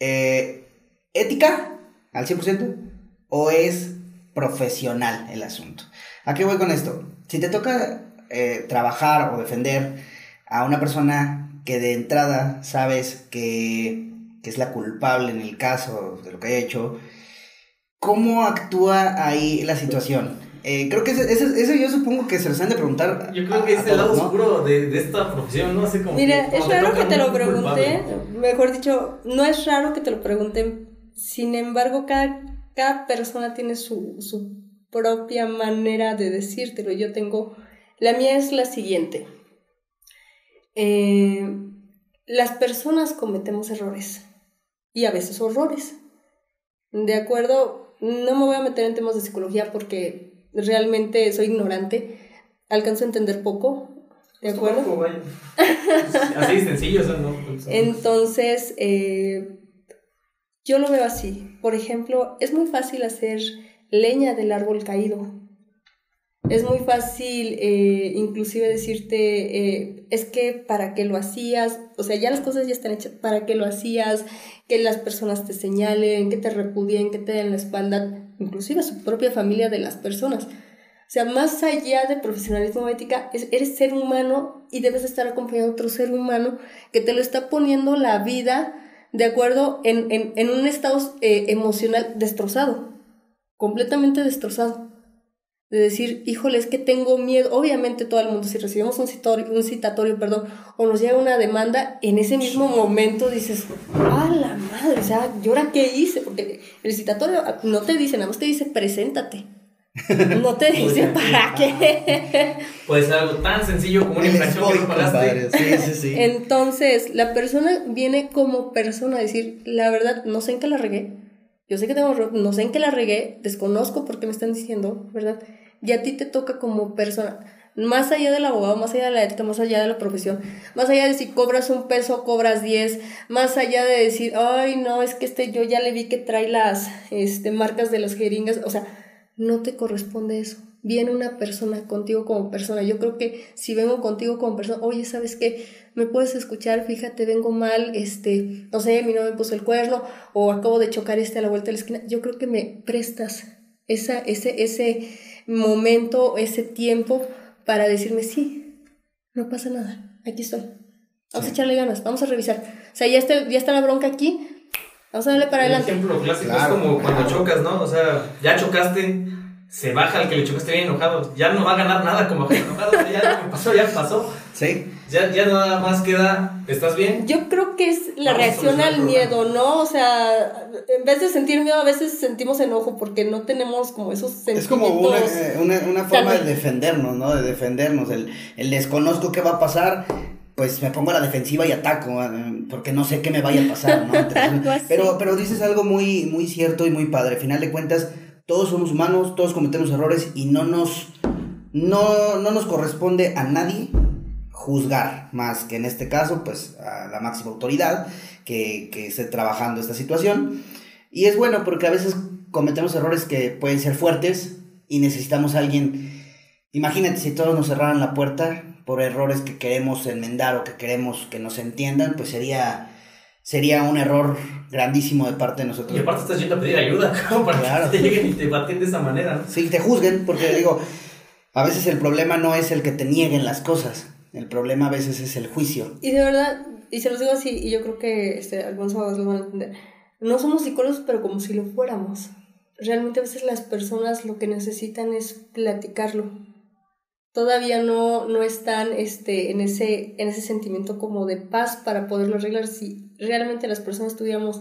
eh, ética al 100% o es profesional el asunto? ¿A qué voy con esto? Si te toca eh, trabajar o defender a una persona que de entrada sabes que, que es la culpable en el caso de lo que ha hecho, ¿cómo actúa ahí la situación? Eh, creo que eso, eso, yo supongo que se les han de preguntar. Yo creo que es el lado oscuro de, de, esta profesión, ¿no? sé como Mira, es raro que te lo pregunte, mejor dicho, no es raro que te lo pregunten, sin embargo, cada, cada persona tiene su, su propia manera de decírtelo. Yo tengo, la mía es la siguiente. Eh, las personas cometemos errores y a veces horrores. De acuerdo, no me voy a meter en temas de psicología porque realmente soy ignorante, alcanzo a entender poco, ¿de acuerdo? así sencillo, ¿no? Entonces, eh, yo lo veo así. Por ejemplo, es muy fácil hacer leña del árbol caído. Es muy fácil eh, inclusive decirte, eh, es que para qué lo hacías, o sea, ya las cosas ya están hechas, para qué lo hacías, que las personas te señalen, que te repudien, que te den la espalda, inclusive su propia familia de las personas. O sea, más allá de profesionalismo ética, eres ser humano y debes estar acompañado de otro ser humano que te lo está poniendo la vida de acuerdo en, en, en un estado eh, emocional destrozado, completamente destrozado. De decir, híjole, es que tengo miedo. Obviamente todo el mundo, si recibimos un citatorio, un citatorio perdón, o nos llega una demanda, en ese mismo momento dices, ¡ah, la madre! O sea, ¿yo ahora qué hice? Porque el citatorio no te dice, nada más te dice, preséntate. No te dice para qué. Puede ser algo tan sencillo como una infracción que no pagaste. Sí, sí, sí. Entonces, la persona viene como persona a decir, la verdad, no sé en qué la regué. Yo sé que tengo no sé en qué la regué, desconozco por qué me están diciendo, ¿verdad? Y a ti te toca como persona, más allá del abogado, más allá de la ética, más allá de la profesión, más allá de si cobras un peso, cobras diez, más allá de decir, ay, no, es que este yo ya le vi que trae las este, marcas de las jeringas, o sea, no te corresponde eso. Viene una persona contigo como persona. Yo creo que si vengo contigo como persona, oye, ¿sabes qué? Me puedes escuchar, fíjate, vengo mal, este, no sé, mi novio me puso el cuerno, o acabo de chocar este a la vuelta de la esquina. Yo creo que me prestas esa, ese, ese momento, ese tiempo para decirme, sí, no pasa nada, aquí estoy. Vamos a echarle ganas, vamos a revisar. O sea, ya está, ya está la bronca aquí, vamos a darle para adelante. Un ejemplo clásico es como cuando chocas, ¿no? O sea, ya chocaste, se baja el que le chocaste bien enojado, ya no va a ganar nada como enojado, ya lo que pasó, ya pasó. Sí. Ya, ya nada más queda, ¿estás bien? Yo creo que es la reacción al miedo, ¿no? O sea, en vez de sentir miedo, a veces sentimos enojo porque no tenemos como esos sentimientos. Es como una, eh, una, una forma de defendernos, ¿no? De defendernos. El, el desconozco qué va a pasar, pues me pongo a la defensiva y ataco, eh, porque no sé qué me vaya a pasar, ¿no? pero, pero dices algo muy, muy cierto y muy padre. Al final de cuentas, todos somos humanos, todos cometemos errores y no nos, no, no nos corresponde a nadie juzgar, más que en este caso, pues a la máxima autoridad que, que esté trabajando esta situación. Y es bueno porque a veces cometemos errores que pueden ser fuertes y necesitamos a alguien. Imagínate si todos nos cerraran la puerta por errores que queremos enmendar o que queremos que nos entiendan, pues sería sería un error grandísimo de parte de nosotros. Y aparte estás yendo a pedir ayuda, para que te lleguen y te baten de esa manera, ¿no? Sí, te juzguen, porque digo, a veces el problema no es el que te nieguen las cosas, el problema a veces es el juicio. Y de verdad, y se los digo así, y yo creo que este, algunos abogados lo van a entender, no somos psicólogos, pero como si lo fuéramos. Realmente a veces las personas lo que necesitan es platicarlo. Todavía no, no están este, en, ese, en ese sentimiento como de paz para poderlo arreglar. Si realmente las personas tuviéramos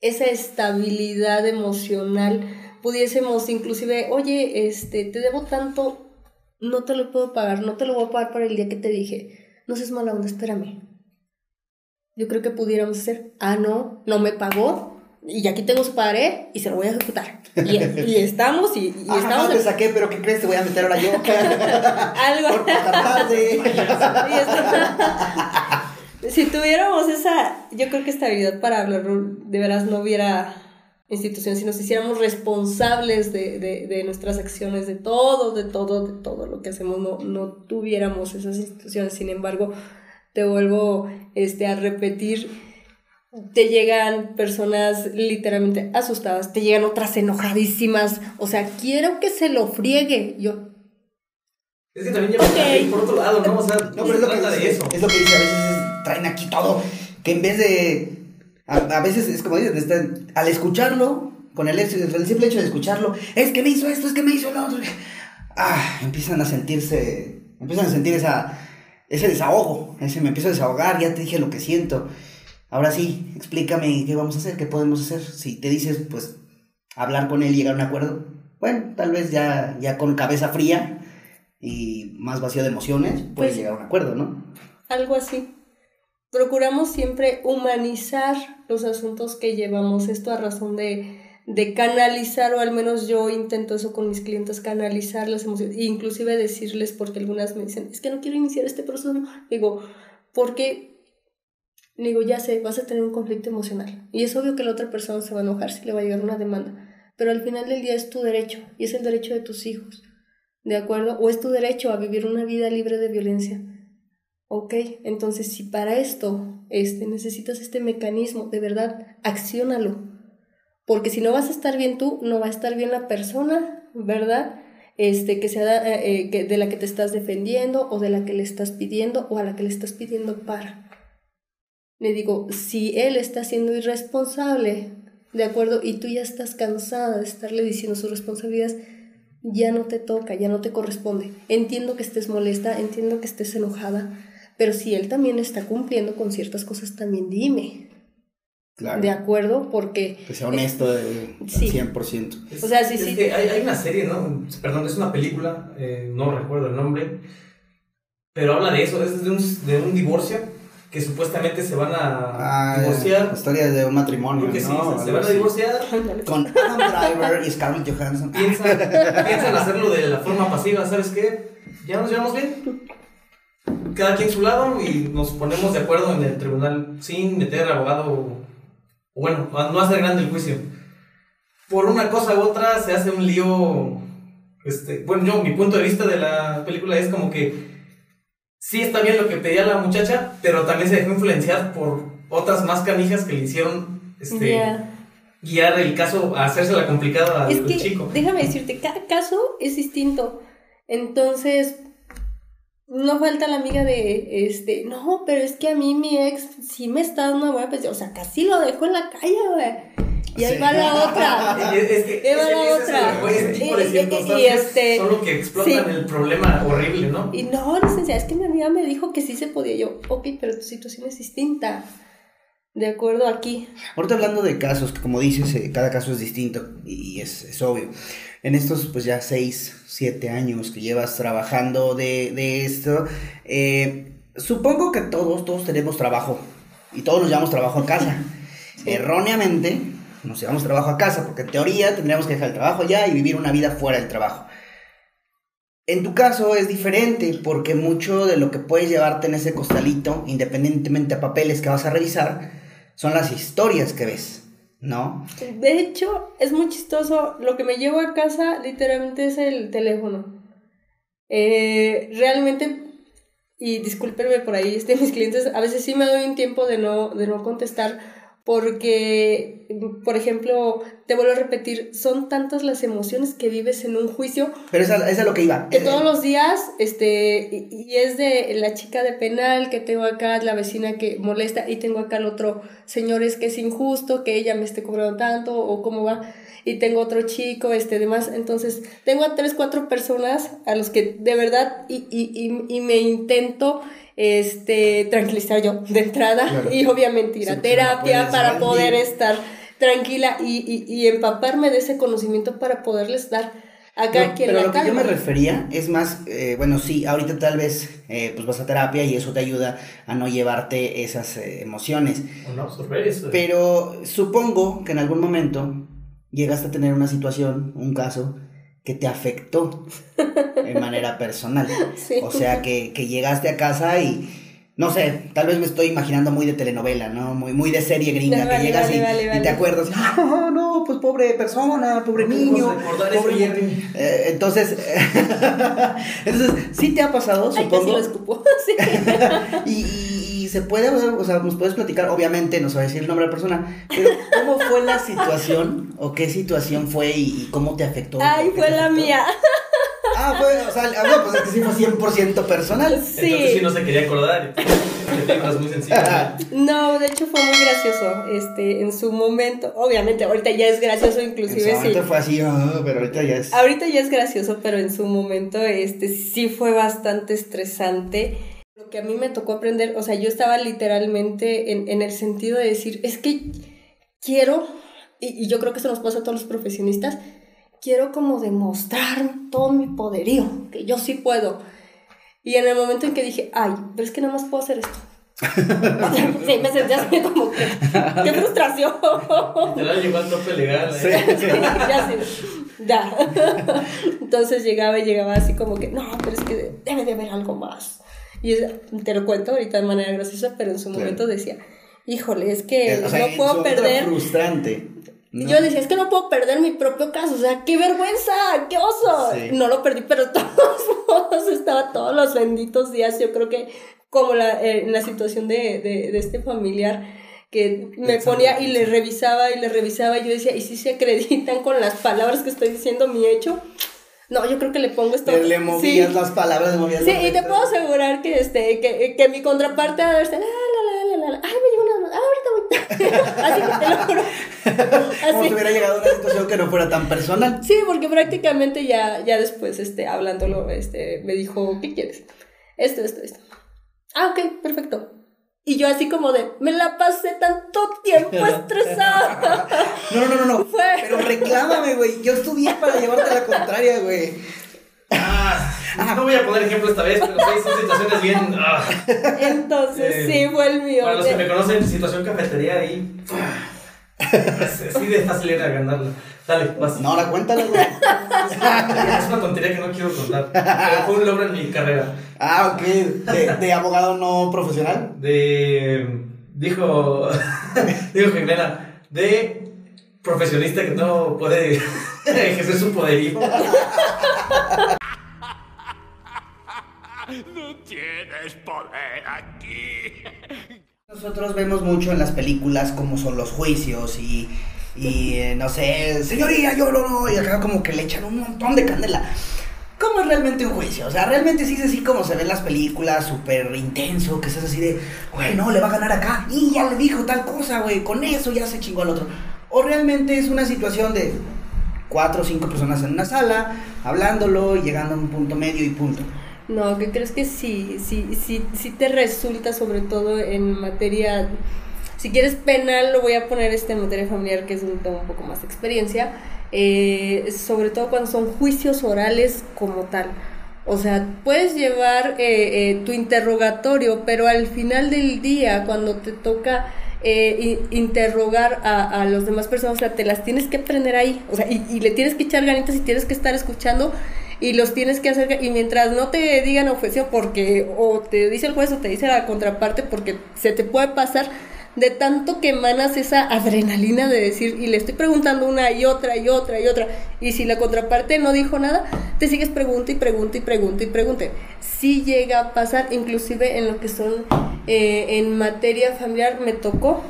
esa estabilidad emocional, pudiésemos inclusive, oye, este, te debo tanto, no te lo puedo pagar, no te lo voy a pagar para el día que te dije. No seas mala onda, espérame. yo creo que pudiéramos hacer, ah, no, no me pagó, y aquí tengo su pared y se lo voy a ejecutar. Y, y estamos y, y Ajá, estamos... no te saqué, pero ¿qué crees? Te voy a meter ahora yo. Algo. Por tarde. Si tuviéramos esa, yo creo que esta habilidad para hablar, de veras no hubiera instituciones, si nos hiciéramos responsables de, de, de nuestras acciones, de todo, de todo, de todo lo que hacemos, no, no tuviéramos esas instituciones. Sin embargo, te vuelvo este, a repetir, te llegan personas literalmente asustadas, te llegan otras enojadísimas, o sea, quiero que se lo friegue. Yo, Es que también lleva Ok. por otro lado, ¿no? O sea, No, pero es lo que de dice, eso. es lo que dice, a veces es- traen aquí todo, que en vez de, a, a veces es como dicen, al escucharlo, con el, el simple hecho de escucharlo, es que me hizo esto, es que me hizo lo otro, ah, empiezan a sentirse, empiezan a sentir esa, ese desahogo, ese me empiezo a desahogar, ya te dije lo que siento, ahora sí, explícame qué vamos a hacer, qué podemos hacer, si te dices, pues, hablar con él y llegar a un acuerdo, bueno, tal vez ya, ya con cabeza fría y más vacío de emociones, puedes Pues- llegar a un acuerdo, ¿no? algo así. Procuramos siempre humanizar los asuntos que llevamos, esto a razón de, de canalizar, o al menos yo intento eso con mis clientes, canalizar las emociones, e inclusive decirles, porque algunas me dicen, es que no quiero iniciar este proceso, digo, porque, digo, ya sé, vas a tener un conflicto emocional, y es obvio que la otra persona se va a enojar si le va a llegar una demanda, pero al final del día es tu derecho, y es el derecho de tus hijos, ¿de acuerdo? O es tu derecho a vivir una vida libre de violencia. Ok, entonces si para esto este, necesitas este mecanismo, de verdad, acciónalo. Porque si no vas a estar bien tú, no va a estar bien la persona, ¿verdad? Este, que sea eh, eh, que, de la que te estás defendiendo o de la que le estás pidiendo o a la que le estás pidiendo para. Le digo, si él está siendo irresponsable, ¿de acuerdo? Y tú ya estás cansada de estarle diciendo sus responsabilidades, ya no te toca, ya no te corresponde. Entiendo que estés molesta, entiendo que estés enojada, pero si él también está cumpliendo con ciertas cosas, también dime. Claro. ¿De acuerdo? Porque... Que sea honesto de, al Sí. 100%. Es- O sea, sí, es sí. que hay, hay una serie, ¿no? Perdón, es una película, eh, no recuerdo el nombre, pero habla de eso, es de un, de un divorcio que supuestamente se van a Ah, divorciar. Historia de un matrimonio, que sí, ¿no? se, se van a divorciar. Con Adam Driver y Scarlett Johansson. Piensan, piensan hacerlo de la forma pasiva, ¿sabes qué? Ya nos llevamos bien. Cada quien su lado y nos ponemos de acuerdo en el tribunal sin meter abogado. o Bueno, no hacer grande el juicio. Por una cosa u otra se hace un lío. Este, bueno, yo, mi punto de vista de la película es como que sí está bien lo que pedía la muchacha, pero también se dejó influenciar por otras más canijas que le hicieron este, Ya. guiar el caso a hacérsela complicada al Es que, chico. déjame decirte, cada caso es distinto. Entonces, no falta la amiga de, este, no, pero es que a mí mi ex sí me está dando una buena pensión. O sea, casi lo dejo en la calle, güey. Y ahí Sí. va la otra. Es, es que Ahí va la otra. Y- y- y- y este- son lo que explotan sí. el problema horrible, ¿no? Y no, licenciada, es que mi amiga me dijo que sí se podía. Yo, ok, pero tu situación es distinta. De acuerdo aquí. Ahorita hablando de casos, que como dices, eh, cada caso es distinto y es, es obvio. En estos, pues ya seis, siete años que llevas trabajando de, de esto, eh, supongo que todos, todos tenemos trabajo y todos nos llevamos trabajo a casa. Erróneamente, nos llevamos trabajo a casa porque en teoría tendríamos que dejar el trabajo ya y vivir una vida fuera del trabajo. En tu caso es diferente porque mucho de lo que puedes llevarte en ese costalito, independientemente a papeles que vas a revisar, son las historias que ves, ¿no? De hecho, es muy chistoso. Lo que me llevo a casa literalmente es el teléfono. Eh, realmente, y discúlpenme por ahí, este, mis clientes, a veces sí me doy un tiempo de no, de no contestar porque, por ejemplo, te vuelvo a repetir, son tantas las emociones que vives en un juicio Pero esa, esa es lo que iba. que todos los días, este, y, y es de la chica de penal, que tengo acá la vecina que molesta, y tengo acá el otro señor es que es injusto, que ella me esté cobrando tanto, o cómo va, y tengo otro chico, este, demás, entonces, tengo a tres, cuatro personas a los que de verdad, y, y, y, y me intento, este, tranquilizar yo de entrada, Claro. y obviamente ir Sí, a no terapia puedes para poder estar tranquila y, y, y empaparme de ese conocimiento para poderles dar Acá Pero, quien pero la lo que yo me calma. refería es más, eh, bueno, sí, ahorita tal vez eh, pues vas a terapia y eso te ayuda a no llevarte esas eh, emociones. O no absorber eso. Pero supongo que en algún momento llegaste a tener una situación, un caso, que te afectó de manera personal. Sí. O sea, que, que llegaste a casa y, no sé, tal vez me estoy imaginando muy de telenovela, ¿no? Muy, muy de serie gringa, que llegas vale, y, vale, y te acuerdas, no, no, pues pobre persona, pobre niño. Pobre. Eh, entonces, entonces, sí te ha pasado, Ay, supongo. lo escupo. Sí. Y, se puede, o sea, nos puedes platicar, obviamente no se va a decir el nombre de la persona, pero ¿cómo fue la situación o qué situación fue y, y cómo te afectó? Ay, ¿Por qué fue la afectó? mía. Ah, fue, o sea, ah, no, pues es que sí fue 100% personal. Entonces sí Sí. no se quería acordar. Muy. No, de hecho fue muy gracioso. Este, en su momento, obviamente, ahorita ya es gracioso, En su inclusive sí. momento fue así, ah, pero ahorita ya es... Ahorita ya es gracioso, pero en su momento, este, sí fue bastante estresante. Lo que a mí me tocó aprender, o sea, yo estaba literalmente en, en el sentido de decir, es que quiero, y, y yo creo que eso nos pasa a todos los profesionistas, quiero como demostrar todo mi poderío, que yo sí puedo. Y en el momento en que dije, ay, pero es que nada más puedo hacer esto. sí, me sentí así como que, qué frustración. Literal llegó al tope legal. ¿eh? Sí, sí. ya sí, ya. Entonces llegaba y llegaba así como que, no, pero es que debe de haber algo más. Y es- te lo cuento ahorita de manera graciosa, pero en su Claro. momento decía, híjole, es que Eh, o sea, no puedo perder. frustrante. Yo decía, es que no puedo perder mi propio caso, o sea, qué vergüenza, qué oso. Sí. No lo perdí, pero todos modos estaba todos los benditos días, yo creo que como la, eh, en la situación de, de, de este familiar, que me ponía y le revisaba y le revisaba, y yo decía, ¿y si se acreditan con las palabras que estoy diciendo mi hecho? No, yo creo que le pongo esto. Le, le movías Sí. las palabras, le movías Sí, las y te puedo asegurar que, este, que, que mi contraparte va a estar, la, la, la, la, la, ay, me llegó una, ah, ahorita voy. Así que te lo juro. Como Así. si hubiera llegado a una situación que no fuera tan personal. Sí, porque prácticamente ya, ya después, este, hablándolo, este, me dijo, ¿qué quieres? Esto, esto, esto. Ah, ok, perfecto. Y yo así como de, me la pasé tanto tiempo estresada. No, no, no, no. Fue. Pero reclámame, güey. Yo estudié para llevarte la contraria, güey. Ah, no voy a poner ejemplo esta vez, pero sí, son situaciones bien. ah. Entonces, Eh, sí, fue el mío. Para los que me conocen, situación cafetería ahí. Así de fácil era ganarla. Dale, vas. No, ahora cuéntala, güey. Es una tontería que no quiero contar. Pero fue un logro en mi carrera. Ah, ok. De, de abogado no profesional. De. Dijo. dijo Jimena. De profesionista que no puede ejercer su poderío. No tienes poder aquí. Nosotros vemos mucho en las películas cómo son los juicios y, y eh, no sé, señoría, yo no, no, y acá como que le echan un montón de candela. ¿Cómo es realmente un juicio? O sea, realmente sí es así como se ven las películas, súper intenso, que es así de, güey, no, le va a ganar acá, y ya le dijo tal cosa, güey, con eso ya se chingó al otro. O realmente es una situación de cuatro o cinco personas en una sala, hablándolo, y llegando a un punto medio y punto. No, ¿qué crees que sí, sí, sí, sí te resulta sobre todo en materia, si quieres penal, lo voy a poner este en materia familiar, que es un tema un poco más de experiencia, eh, sobre todo cuando son juicios orales como tal. O sea, puedes llevar eh, eh, tu interrogatorio, pero al final del día, cuando te toca eh, interrogar a, las demás personas, o sea, te las tienes que aprender ahí, o sea, y, y le tienes que echar ganitas y tienes que estar escuchando y los tienes que hacer, y mientras no te digan objeción, porque o te dice el juez o te dice la contraparte, porque se te puede pasar de tanto que emanas esa adrenalina de decir, y le estoy preguntando una y otra y otra y otra, y si la contraparte no dijo nada, te sigues pregunta y pregunta y pregunta y pregunte. Sí llega a pasar, inclusive en lo que son eh, en materia familiar, me tocó,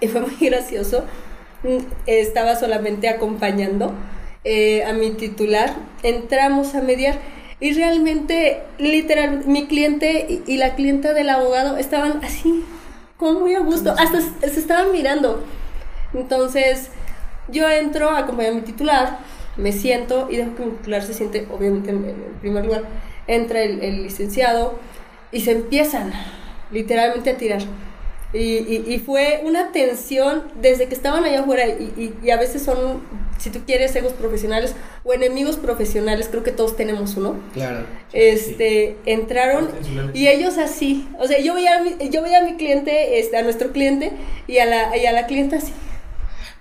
y fue muy gracioso, mm, estaba solamente acompañando eh, a mi titular, entramos a mediar. Y realmente, literal, mi cliente y, y la clienta del abogado estaban así, como muy a gusto, hasta se, se estaban mirando. Entonces, yo entro, acompaño a mi titular, me siento y dejo que mi titular se siente, obviamente, en, en primer lugar. Entra el, el licenciado y se empiezan literalmente a tirar. Y, y- y fue una tensión desde que estaban allá afuera y, y- y a veces son si tú quieres egos profesionales o enemigos profesionales, creo que todos tenemos uno. Claro. Este, entraron y ellos así, o sea, yo veía a mi, yo veía a mi cliente, este, a nuestro cliente y a la, y a la clienta así.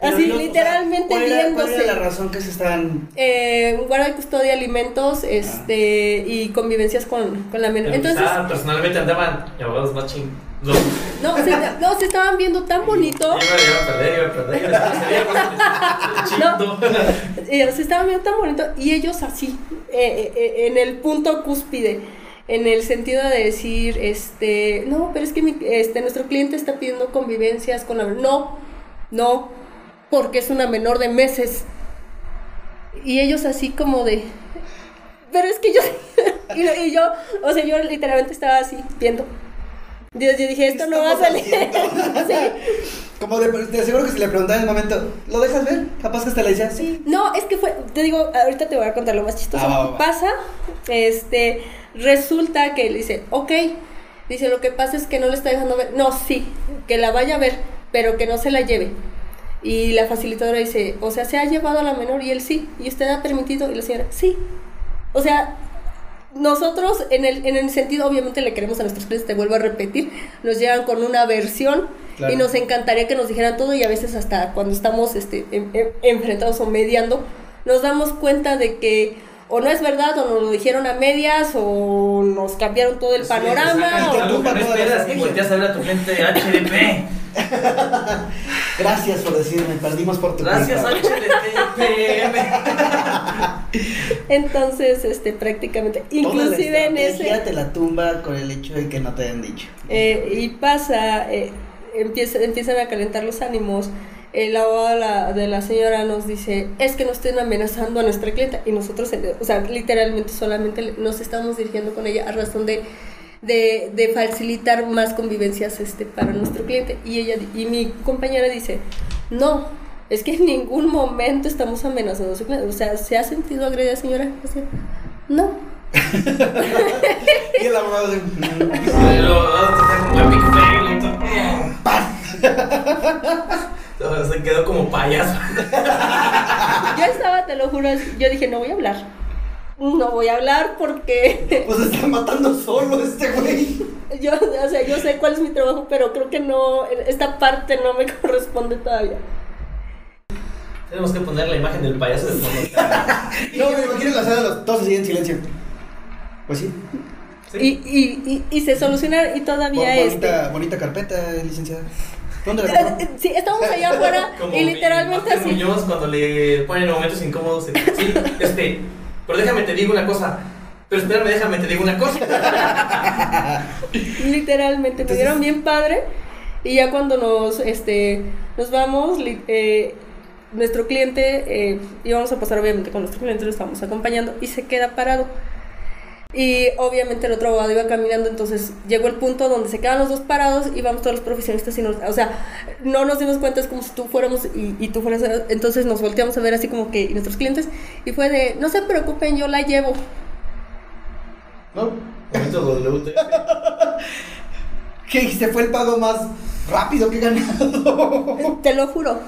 Pero así, no, o sea, literalmente ¿cuál era- viéndose. ¿Cuál era la razón que se estaban Eh, guarda y custodia, alimentos, este, y convivencias con, con la menor. Entonces, ah, personalmente andaban abogados más ching. No, se, no, se estaban viendo tan bonito. Iba, iba a perder, iba a perder. y después sería cosa de- chido. Eh, se estaban viendo tan bonito y ellos así, eh, eh, en el punto cúspide, en el sentido de decir, este, no, pero es que mi- este, nuestro cliente está pidiendo convivencias con la No, no, porque es una menor de meses. Y ellos así como de, pero es que yo, y, y yo, o sea, yo literalmente estaba así, viendo. Yo, yo dije, esto no va a salir. haciendo? Sí. Como de, te aseguro que si le preguntaba en el momento, ¿lo dejas ver? Capaz que hasta le decía, sí. No, es que fue, te digo, ahorita te voy a contar lo más chistoso. Ah, va, va, va. Pasa, este, resulta que le dice, ok, dice, lo que pasa es que no le está dejando ver, no, sí, que la vaya a ver, pero que no se la lleve. Y la facilitadora dice, o sea, se ha llevado a la menor y él sí, y usted ha permitido, y la señora, sí. O sea, nosotros en el, en el sentido, obviamente le queremos a nuestros clientes, te vuelvo a repetir, nos llegan con una versión Claro. y nos encantaría que nos dijeran todo y a veces hasta cuando estamos este, en- en- enfrentados o mediando, nos damos cuenta de que o no es verdad o nos lo dijeron a medias o nos cambiaron todo el panorama. Exacto, o- que no esperas y volteas a ver a tu cliente HDP. Gracias por decirme, perdimos por tu Gracias. Entonces, este, prácticamente, inclusive en ese... te la tumba con el hecho de que no te hayan dicho. Eh, y pasa, eh, empieza, empiezan a calentar los ánimos. El abogado de la, de la señora nos dice, es que no estén amenazando a nuestra clienta. Y nosotros, o sea, literalmente solamente nos estamos dirigiendo con ella a razón de, de, de facilitar más convivencias este, para nuestro cliente. Y, ella, y mi compañera dice, no, es que en ningún momento estamos amenazando a su cliente. O sea, ¿se ha sentido agredida, señora? Así, No. Y el abogado Se quedó como payaso. Yo estaba, te lo juro, yo dije, no voy a hablar. No voy a hablar porque Pues está matando solo este güey. yo, o sea, yo sé cuál es mi trabajo, pero creo que no, esta parte no me corresponde todavía. Tenemos que poner la imagen del payaso de fondo. No, me imagino la sala de los... Todos así en silencio. Pues sí. Sí. Y, y, y, y se soluciona y todavía Bo- este. bonita, bonita carpeta, licenciada. ¿Dónde la compró? Sí, estamos allá afuera Como y literalmente así. Muñoz cuando le ponen momentos incómodos. Sí, este. Pero déjame te digo una cosa. Pero espérame, déjame te digo una cosa. Literalmente, me dieron bien padre. Y ya cuando nos, este, nos vamos, eh, nuestro cliente, eh, íbamos a pasar obviamente con nuestro cliente, lo estamos acompañando, y se queda parado. Y obviamente el otro abogado iba caminando, entonces llegó el punto donde se quedan los dos parados y vamos todos los profesionistas y nos, o sea, no nos dimos cuenta, es como si tú fuéramos y, y tú fueras, entonces nos volteamos a ver así como que nuestros clientes y fue de, no se preocupen, yo la llevo. ¿No? ¿Qué dijiste? Fue el pago más rápido que he ganado. Te lo juro.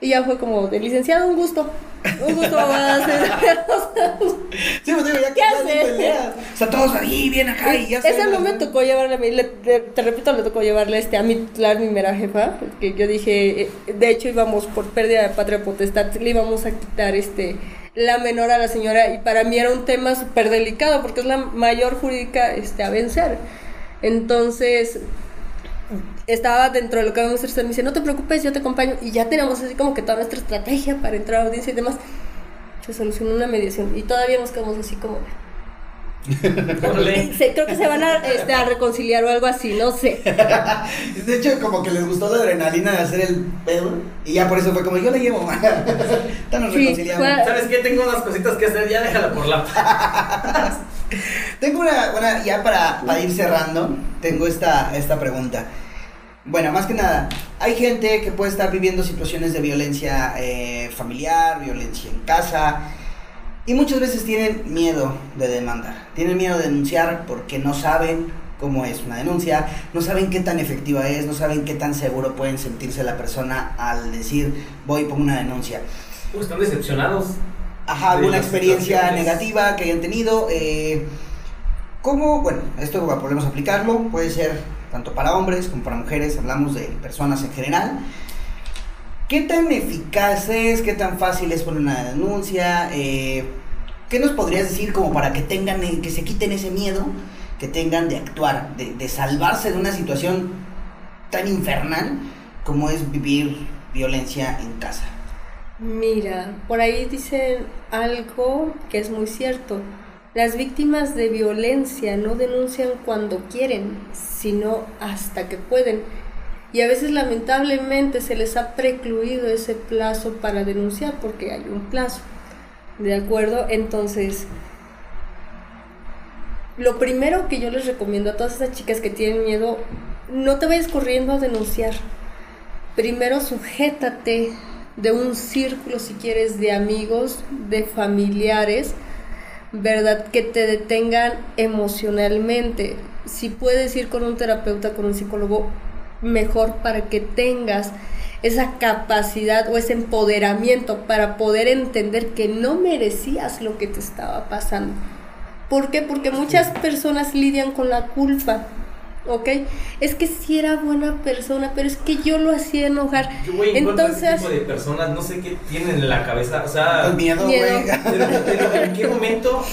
Y ya fue como, de licenciado, un gusto. Un gusto hacer. Sí, pues digo, ya que peleas. O sea, todos ahí, bien acá y ya Ese no me tocó llevarle a mí, le- te, te repito, le tocó llevarle este, a mi, la primera jefa, que yo dije, eh, de hecho íbamos por pérdida de patria potestad, le íbamos a quitar este la menor a la señora y para mí era un tema súper delicado porque es la mayor jurídica este, a vencer. Entonces, estaba dentro de lo que vamos a hacer, me dice, no te preocupes, yo te acompaño. Y ya tenemos así como que toda nuestra estrategia para entrar a audiencia y demás. Se solucionó una mediación y todavía nos quedamos así como... Se- creo que se van a, este, a reconciliar o algo así, no sé. De hecho, como que les gustó la adrenalina de hacer el pedo. Y ya por eso fue como, yo la llevo. Ya nos Sí, reconciliamos. fue- ¿Sabes qué? Tengo unas cositas que hacer. Ya déjala por la paz. Tengo una, una ya para, para ir cerrando, tengo esta, esta pregunta. Bueno, más que nada, hay gente que puede estar viviendo situaciones de violencia eh, familiar, violencia en casa, y muchas veces tienen miedo de demandar, tienen miedo de denunciar porque no saben cómo es una denuncia, no saben qué tan efectiva es, no saben qué tan seguro pueden sentirse la persona al decir voy pongo una denuncia. o están decepcionados. Ajá, alguna experiencia negativa que hayan tenido. Eh, ¿Cómo? Bueno, esto podemos aplicarlo. Puede ser tanto para hombres como para mujeres. Hablamos de personas en general. ¿Qué tan eficaz es? ¿Qué tan fácil es poner una denuncia? Eh, ¿Qué nos podrías decir como para que tengan, eh, que se quiten ese miedo que tengan de actuar, de, de salvarse de una situación tan infernal como es vivir violencia en casa? Mira, por ahí dicen algo que es muy cierto. Las víctimas de violencia no denuncian cuando quieren, sino hasta que pueden. Y a veces lamentablemente se les ha precluido ese plazo para denunciar porque hay un plazo. ¿De acuerdo? Entonces, lo primero que yo les recomiendo a todas esas chicas que tienen miedo, no te vayas corriendo a denunciar. Primero sujétate de un círculo, si quieres, de amigos, de familiares, ¿verdad? Que te detengan emocionalmente. Si puedes ir con un terapeuta, con un psicólogo, mejor para que tengas esa capacidad o ese empoderamiento para poder entender que no merecías lo que te estaba pasando. ¿Por qué? Porque muchas personas lidian con la culpa. ¿Ok? Es que sí era buena persona, pero es que yo lo hacía enojar. Yo Entonces, ese tipo de personas, no sé qué tienen en la cabeza, o sea, El miedo, Miedo. güey. pero, pero ¿en qué momento,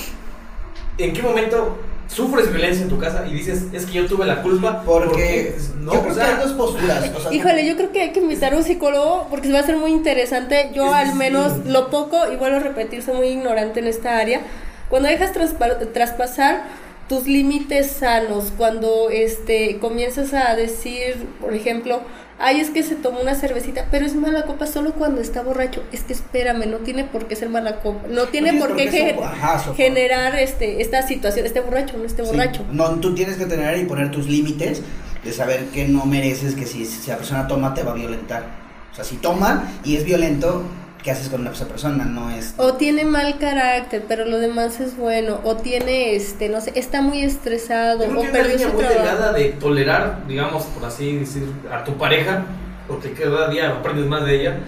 en qué momento sufres violencia en tu casa y dices, es que yo tuve la culpa? Porque no, yo o creo que sea, hay dos posturas. o sea, Híjole, yo creo que hay que invitar a un psicólogo porque va a ser muy interesante. Yo al menos sí. lo poco, y vuelvo a repetir, soy muy ignorante en esta área. Cuando dejas traspa- traspasar tus límites sanos, cuando este comienzas a decir, por ejemplo, ay, es que se tomó una cervecita, pero es mala copa solo cuando está borracho. Es que espérame, no tiene por qué ser mala copa. No tiene por qué ajá, generar este esta situación, este borracho, no este Sí. borracho. No, tú tienes que tener y poner tus límites de saber que no mereces que si, si la persona toma te va a violentar. O sea, si toma y es violento, ¿qué haces con esa persona? No es... O tiene mal carácter, pero lo demás es bueno. O tiene, este, no sé, está muy estresado. O que perdió línea su muy trabajo. delgada de tolerar, digamos, por así decir, a tu pareja, porque cada día aprendes más de ella,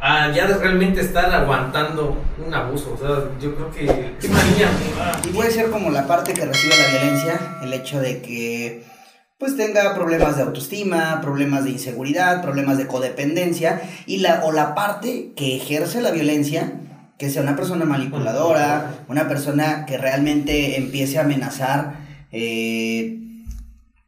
a ya de realmente estar aguantando un abuso. O sea, yo creo que es una Y puede ser como la parte que recibe la violencia, el hecho de que pues tenga problemas de autoestima, problemas de inseguridad, problemas de codependencia, y la, o la parte que ejerce la violencia, que sea una persona manipuladora, una persona que realmente empiece a amenazar eh,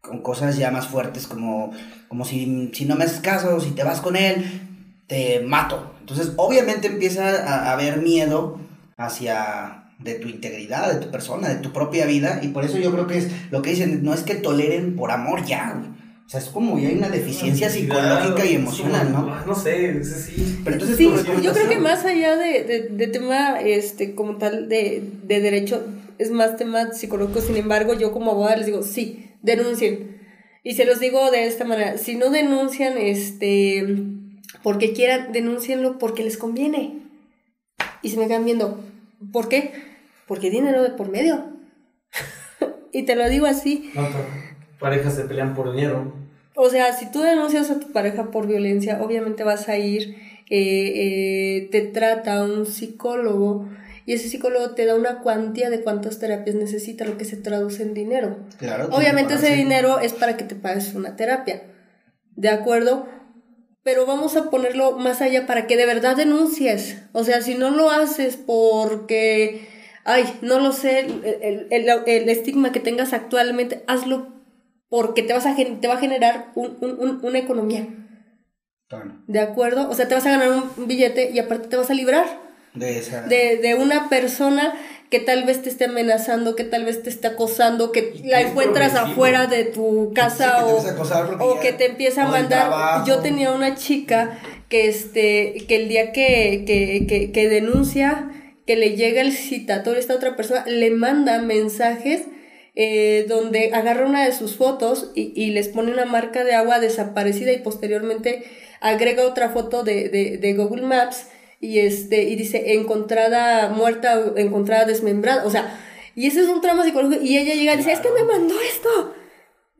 con cosas ya más fuertes como, como si, si no me haces caso, si te vas con él, te mato. Entonces obviamente empieza a a haber miedo hacia de tu integridad, de tu persona, de tu propia vida, y por eso yo creo que es lo que dicen, no es que toleren por amor ya, güey. O sea, es como ya hay una deficiencia psicológica y emocional, ¿no? ah, No sé, ese sí. Pero entonces Sí, yo creo que más allá de, de, de tema este como tal de, de derecho, es más tema psicológico. Sin embargo, yo como abogada les digo, sí, denuncien. Y se los digo de esta manera, si no denuncian este porque quieran, denúncienlo porque les conviene. Y se me quedan viendo, ¿por qué? Porque hay dinero de por medio. y te lo digo así. ¿Cuántas parejas se pelean por dinero? O sea, si tú denuncias a tu pareja por violencia, obviamente vas a ir, eh, eh, te trata un psicólogo y ese psicólogo te da una cuantía de cuántas terapias necesita, lo que se traduce en dinero. Claro, Obviamente ese dinero es para que te pagues una terapia, ¿de acuerdo? Pero vamos a ponerlo más allá para que de verdad denuncies. O sea, si no lo haces porque, ay, no lo sé, el, el- el- estigma que tengas actualmente, hazlo porque te, vas a, te va a generar un- un- un- una economía. Bueno, ¿De acuerdo? O sea, te vas a ganar un, billete y aparte te vas a librar de esa... de, de una persona que tal vez te esté amenazando, que tal vez te esté acosando, que la encuentras progresivo. afuera de tu casa Sí, que te o, o que te empieza a o mandar. Yo tenía una chica que este que el día que, que, que, que denuncia, que le llega el citatorio esta otra persona, le manda mensajes eh, donde agarra una de sus fotos y, y les pone una marca de agua desaparecida y posteriormente agrega otra foto de, de, de Google Maps y este y dice encontrada muerta o encontrada desmembrada o sea y ese es un trama psicológico y ella llega y dice es que me mandó esto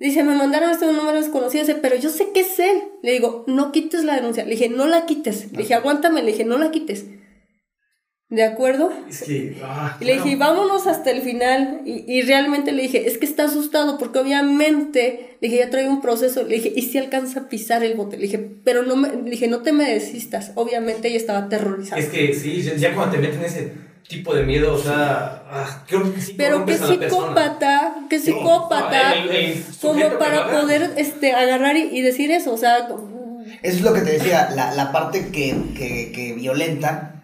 Dice, me mandaron este número desconocido, dice, pero yo sé que es él. Le digo, no quites la denuncia. Le dije, no la quites. Le dije, aguántame. Le dije, no la quites. ¿De acuerdo? Es que. ah, Y le dije, vámonos hasta el final. Y, y realmente le dije, es que está asustado porque obviamente, le dije, ya trae un proceso. Le dije, ¿y si alcanza a pisar el bote? Le dije, pero no me, le dije, no te me desistas. Obviamente ella estaba aterrorizada. Es que sí, ya- ya cuando te meten ese tipo de miedo, o sea. ah, creo que sí pero qué psicópata, qué psicópata, no, el- el sujeto como para poder este, agarrar y, y decir eso. O sea, Eso es lo que te decía, la, la parte que, que, que violenta,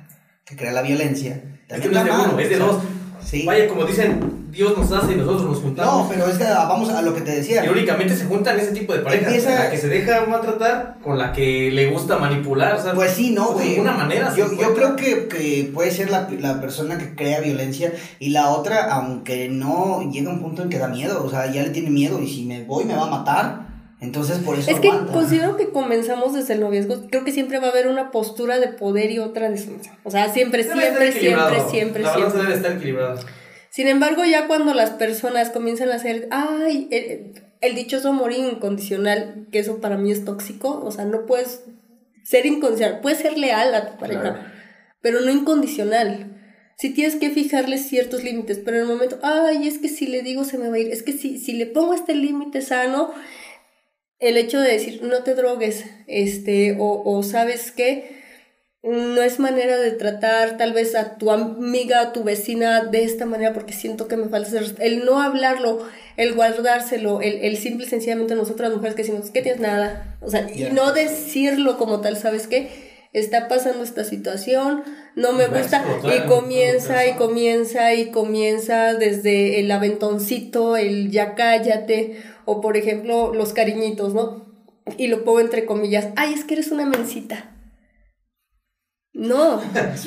que crea la violencia. Es que no es de uno, es de dos. Sí. Vaya, como dicen, Dios nos hace y nosotros nos juntamos. No, pero es que vamos a lo que te decía. Irónicamente se juntan ese tipo de parejas. Empieza- La que se deja maltratar con la que le gusta manipular. O sea, Pues sí, no, de güey. alguna manera. Yo, yo creo que, que puede ser la, la persona que crea violencia y la otra, aunque no llega a un punto en que da miedo, o sea, ya le tiene miedo y si me voy me va a matar. Entonces por eso es que aguanta. considero que comenzamos desde el noviazgo. Creo que siempre va a haber una postura de poder y otra de sumisión. O sea, siempre, Debe siempre, siempre, equilibrado. siempre, La siempre. debe estar equilibrada. Sin embargo, ya cuando las personas comienzan a hacer, ay, el, el dichoso amor incondicional, que eso para mí es tóxico, o sea, no puedes ser incondicional, puedes ser leal a tu pareja, Claro. pero no incondicional. Si tienes que fijarle ciertos límites, pero en el momento, ay, es que si le digo se me va a ir, es que si, si le pongo este límite sano, el hecho de decir no te drogues, este, o, o sabes qué, no es manera de tratar tal vez a tu amiga, a tu vecina de esta manera porque siento que me falta. El no hablarlo, el guardárselo, el, el simple y sencillamente nosotras mujeres que decimos que tienes nada. O sea, y no decirlo como tal, ¿sabes qué? Está pasando esta situación, no me gusta. Y en comienza y comienza y comienza desde el aventoncito, el ya cállate, o por ejemplo los cariñitos, ¿no? Y lo pongo entre comillas, ay, es que eres una mencita. No,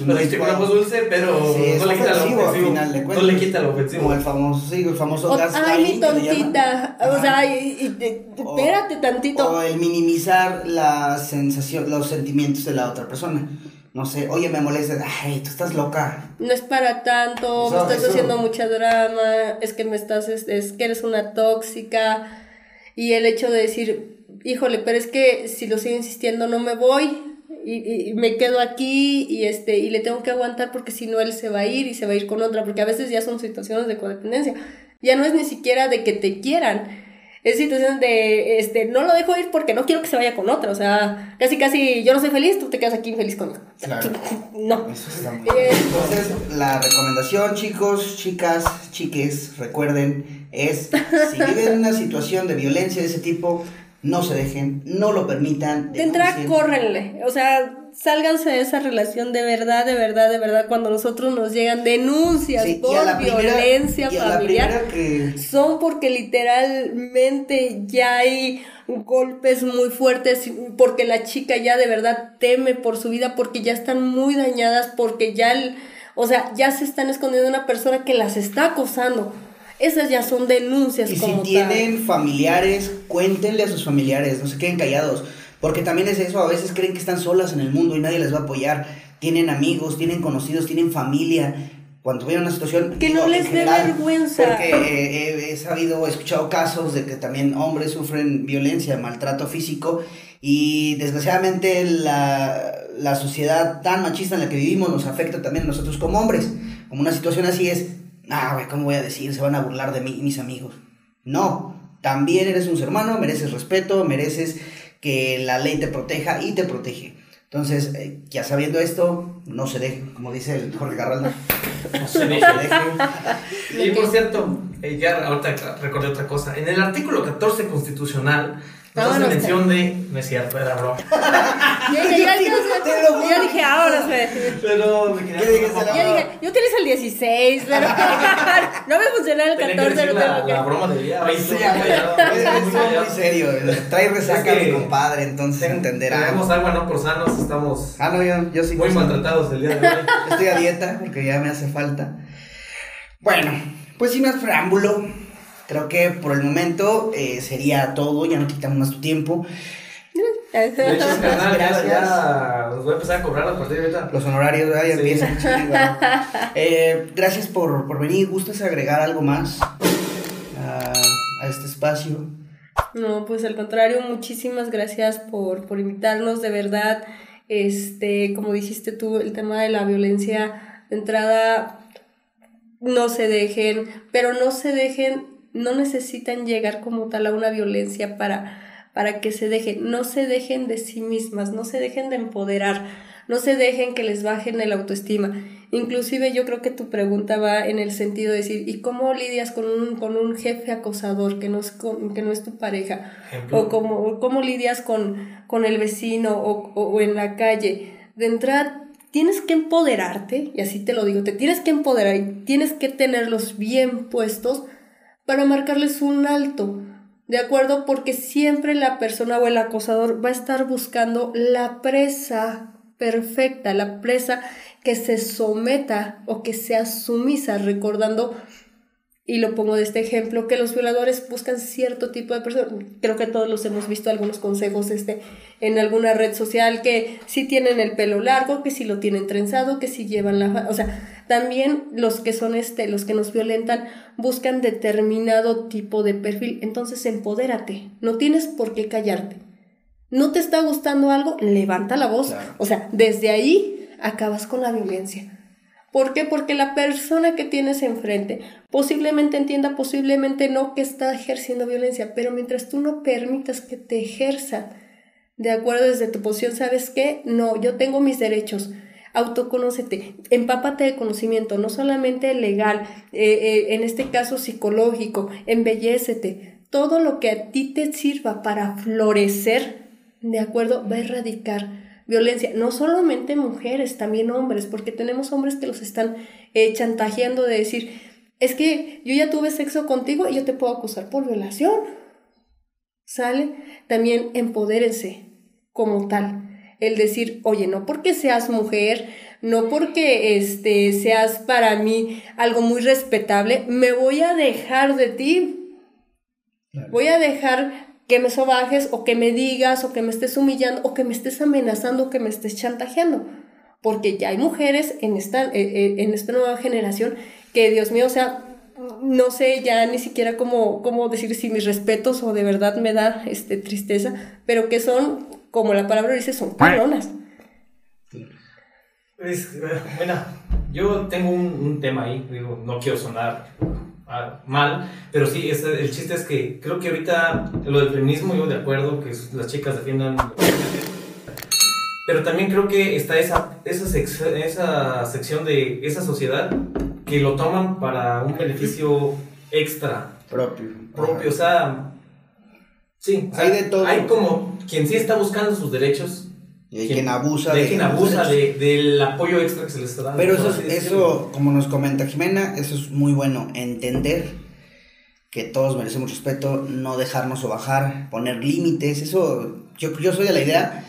Lo dijiste con una voz dulce, pero Sí, es no le quita ofensivo al ofensivo. final de no cuentas. le quita lo ofensivo. Como el famoso, sí, el famoso O- ay, mi tontita. O sea, y- y- y- O- espérate tantito. O el minimizar la sensación, los sentimientos de la otra persona. No sé, oye, me molesta, ay, tú estás loca. No es para tanto, me estás eso- haciendo mucha drama, es que me estás, es, es que eres una tóxica. Y el hecho de decir, híjole, pero es que si lo sigo insistiendo no me voy y, y me quedo aquí y este y le tengo que aguantar porque si no él se va a ir y se va a ir con otra, porque a veces ya son situaciones de codependencia. Ya no es ni siquiera de que te quieran. Es situación de, este, no lo dejo ir porque no quiero que se vaya con otra. O sea, casi, casi, yo no soy feliz, tú te quedas aquí infeliz conmigo. Claro. No. Eso está muy Eh, bien. Entonces, la recomendación, chicos, chicas, chiques, recuerden, es si viven una situación de violencia de ese tipo, no se dejen, no lo permitan. De entrada, córrenle. O sea, sálganse de esa relación de verdad, de verdad, de verdad. Cuando nosotros nos llegan denuncias Sí, por primera- violencia familiar, que son porque literalmente ya hay golpes muy fuertes, porque la chica ya de verdad teme por su vida, porque ya están muy dañadas, porque ya, el- o sea, ya se están escondiendo una persona que las está acosando. Esas ya son denuncias Y si como tal. tienen familiares, cuéntenle a sus familiares, no se queden callados. Porque también es eso, a veces creen que están solas en el mundo y nadie les va a apoyar. Tienen amigos, tienen conocidos, tienen familia. Cuando vean una situación... Que no les dé vergüenza. Porque eh, he, he sabido, he escuchado casos de que también hombres sufren violencia, maltrato físico. Y desgraciadamente la, la sociedad tan machista en la que vivimos nos afecta también a nosotros como hombres. Como una situación así es, ah, güey, ¿cómo voy a decir? Se van a burlar de mí y mis amigos. No, también eres un ser humano, mereces respeto, mereces que la ley te proteja y te protege. Entonces, eh, ya sabiendo esto, no se dejen, como dice el Jorge Garralda, No se no deje. se. Y por cierto, eh, ya ahorita recordé otra cosa. En el artículo 14 constitucional hace Vámonos. mención de. No es cierto, era broma. Ya, ya, Te lo juro. ya dije, ahora se. Pero me quería. ¿Qué dijiste, la- Yo dije, yo utilizo el 16, pero no me funcionaba el Tenía que 14. decir no la, la que- broma del día. Ahí Sí, es, muy serio, trae resaca Es que- mi compadre, entonces entenderá. Tenemos agua, no por sanos, estamos Ah, no, yo, yo sí. muy maltratados el día de hoy. Estoy a dieta porque ya me hace falta. Bueno, pues sin más preámbulo, creo que por el momento eh, sería todo, ya no quitamos más tu tiempo. De hecho, canal ya, Gracias. ya nos voy a empezar a cobrar a partir de ahorita. Los honorarios ¿verdad? ya Sí. empiezan. Eh, gracias por, por venir. ¿Gustas agregar algo más a, a este espacio? No, pues al contrario, muchísimas gracias por, por invitarnos, de verdad. Este, como dijiste tú, el tema de la violencia de entrada, no se dejen, pero no se dejen, no necesitan llegar como tal a una violencia para, para que se dejen, no se dejen de sí mismas, no se dejen de empoderar, no se dejen que les bajen el autoestima. Inclusive yo creo que tu pregunta va en el sentido de decir, ¿y cómo lidias con un, con un jefe acosador que no es, con- que no es tu pareja? Ejemplo. O cómo, o cómo lidias con, con el vecino o, o- o en la calle. De entrada, tienes que empoderarte, y así te lo digo, te tienes que empoderar y tienes que tenerlos bien puestos para marcarles un alto. ¿De acuerdo? Porque siempre la persona o el acosador va a estar buscando la presa perfecta, la presa que se someta o que sea sumisa, recordando, y lo pongo de este ejemplo, que los violadores buscan cierto tipo de personas. Creo que todos los hemos visto algunos consejos este, en alguna red social, que si tienen el pelo largo, que si lo tienen trenzado, que si llevan la... O sea, también los que son este, los que nos violentan, buscan determinado tipo de perfil. Entonces, empodérate. No tienes por qué callarte. ¿No te está gustando algo? Levanta la voz. Claro. O sea, desde ahí acabas con la violencia. ¿Por qué? Porque la persona que tienes enfrente posiblemente entienda, posiblemente no que está ejerciendo violencia, pero mientras tú no permitas que te ejerzan, de acuerdo desde tu posición, ¿sabes qué? No, yo tengo mis derechos. Autoconócete, empápate de conocimiento, no solamente legal, eh, eh, en este caso psicológico, embellécete. Todo lo que a ti te sirva para florecer, de acuerdo, va a erradicar violencia, no solamente mujeres, también hombres, porque tenemos hombres que los están eh, chantajeando de decir, es que yo ya tuve sexo contigo y yo te puedo acusar por violación. ¿Sale? También empodérense como tal. El decir, oye, no porque seas mujer, no porque este, seas para mí algo muy respetable, me voy a dejar de ti. Voy a dejar que me sobajes o que me digas o que me estés humillando o que me estés amenazando o que me estés chantajeando. Porque ya hay mujeres en esta, eh, eh, en esta nueva generación que, Dios mío, o sea, no sé ya ni siquiera cómo, cómo decir si mis respetos o de verdad me da este, tristeza, pero que son, como la palabra dice, son. Es, eh, bueno, yo tengo un, un tema ahí, digo, no quiero sonar ah, mal, pero sí, es- el chiste es que creo que ahorita lo del feminismo, yo de acuerdo que las chicas defiendan... Pero también creo que está esa, esa, sec- esa sección de esa sociedad que lo toman para un beneficio extra, Propio. propio, o sea... Sí, o sea, Hay de todo. Hay como quien sí está buscando sus derechos. Y hay quien abusa de de quien abusa de, del apoyo extra que se les está dando. Pero eso, eso, como nos comenta Jimena, eso es muy bueno, entender que todos merecemos respeto, no dejarnos o bajar, poner límites, eso, yo, yo soy de la idea,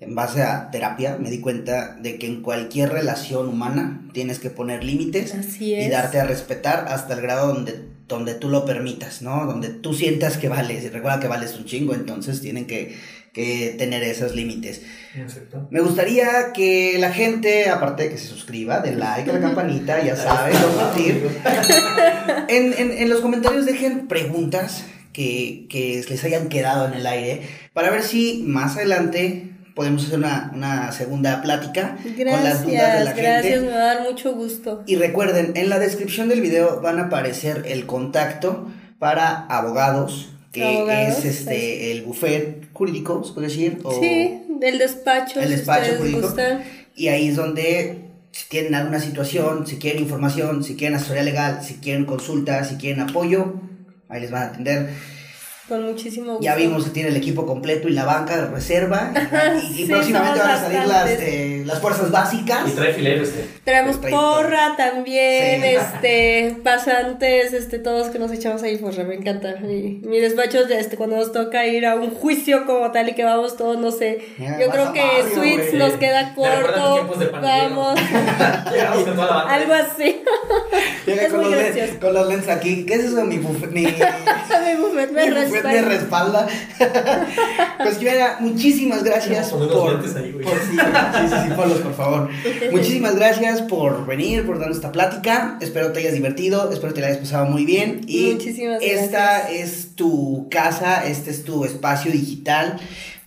en base a terapia, me di cuenta de que en cualquier relación humana tienes que poner límites y darte a respetar hasta el grado donde, donde tú lo permitas, ¿no? Donde tú sientas que vales, y recuerda que vales un chingo, entonces tienen que, que tener esos límites. Me gustaría que la gente, aparte de que se suscriba, de like a la campanita, ya saben, compartir. En, en, en los comentarios dejen preguntas que, que les hayan quedado en el aire para ver si más adelante podemos hacer una, una segunda plática con las dudas de Gracias, la gracias, gente. me va a dar mucho gusto. Y recuerden, en la descripción del video van a aparecer el contacto para abogados, que Abogados, es este el buffet jurídico, se puede decir. o- Sí, del despacho, El si despacho ustedes jurídico. gustan. Y ahí es donde, si tienen alguna situación, si quieren información, si quieren asesoría legal, si quieren consulta, si quieren apoyo, ahí les van a atender. Con muchísimo gusto. Ya vimos que tiene el equipo completo y la banca de reserva. Y, y Sí, próximamente van a salir las, eh, las fuerzas básicas. Y trae filero este. Traemos Perfecto. porra también, Sí. este, pasantes, este, todos que nos echamos ahí porra, me encanta. Mi, mi despacho, este, cuando nos toca ir a un juicio como tal y que vamos todos, no sé, yo creo que barrio, Suites güey. nos queda corto, de vamos, Llegamos con toda la banda. algo así. Llega Es con, muy los gracioso. con los lentes aquí. ¿Qué es eso? Mi buffet, mi, Mi buffet me mi buffet me respalda. pues Jimena, muchísimas gracias por, ahí, por- sí, sí, sí, sí, ponlos, por favor. Muchísimas gracias por venir, por darnos esta plática. Espero te hayas divertido, espero te la hayas pasado muy bien. Y Muchísimas esta gracias. es tu casa, este es tu espacio digital.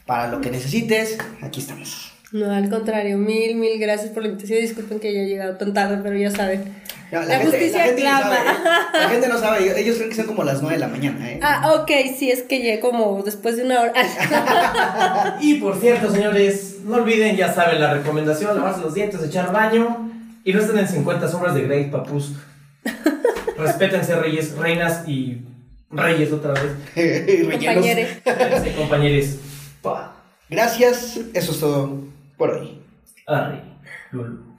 Para lo que necesites, aquí estamos. No, al contrario, mil, mil gracias por la invitación. Disculpen que haya llegado tan tarde, pero ya saben. No, La justicia gente ni clama. sabe, ¿eh? La gente no sabe, ellos- ellos creen que son como las 9 de la mañana, ¿eh? Ah, ok, sí, es que llegué como después de una hora. Y por cierto, señores, no olviden, ya saben, la recomendación, lavarse los dientes, echar baño y no estén en 50 sombras de Grey, papus. Respétense, reyes, reinas y reyes otra vez. Compañeros. Pa. Gracias, eso es todo por hoy. Arre, Lulu.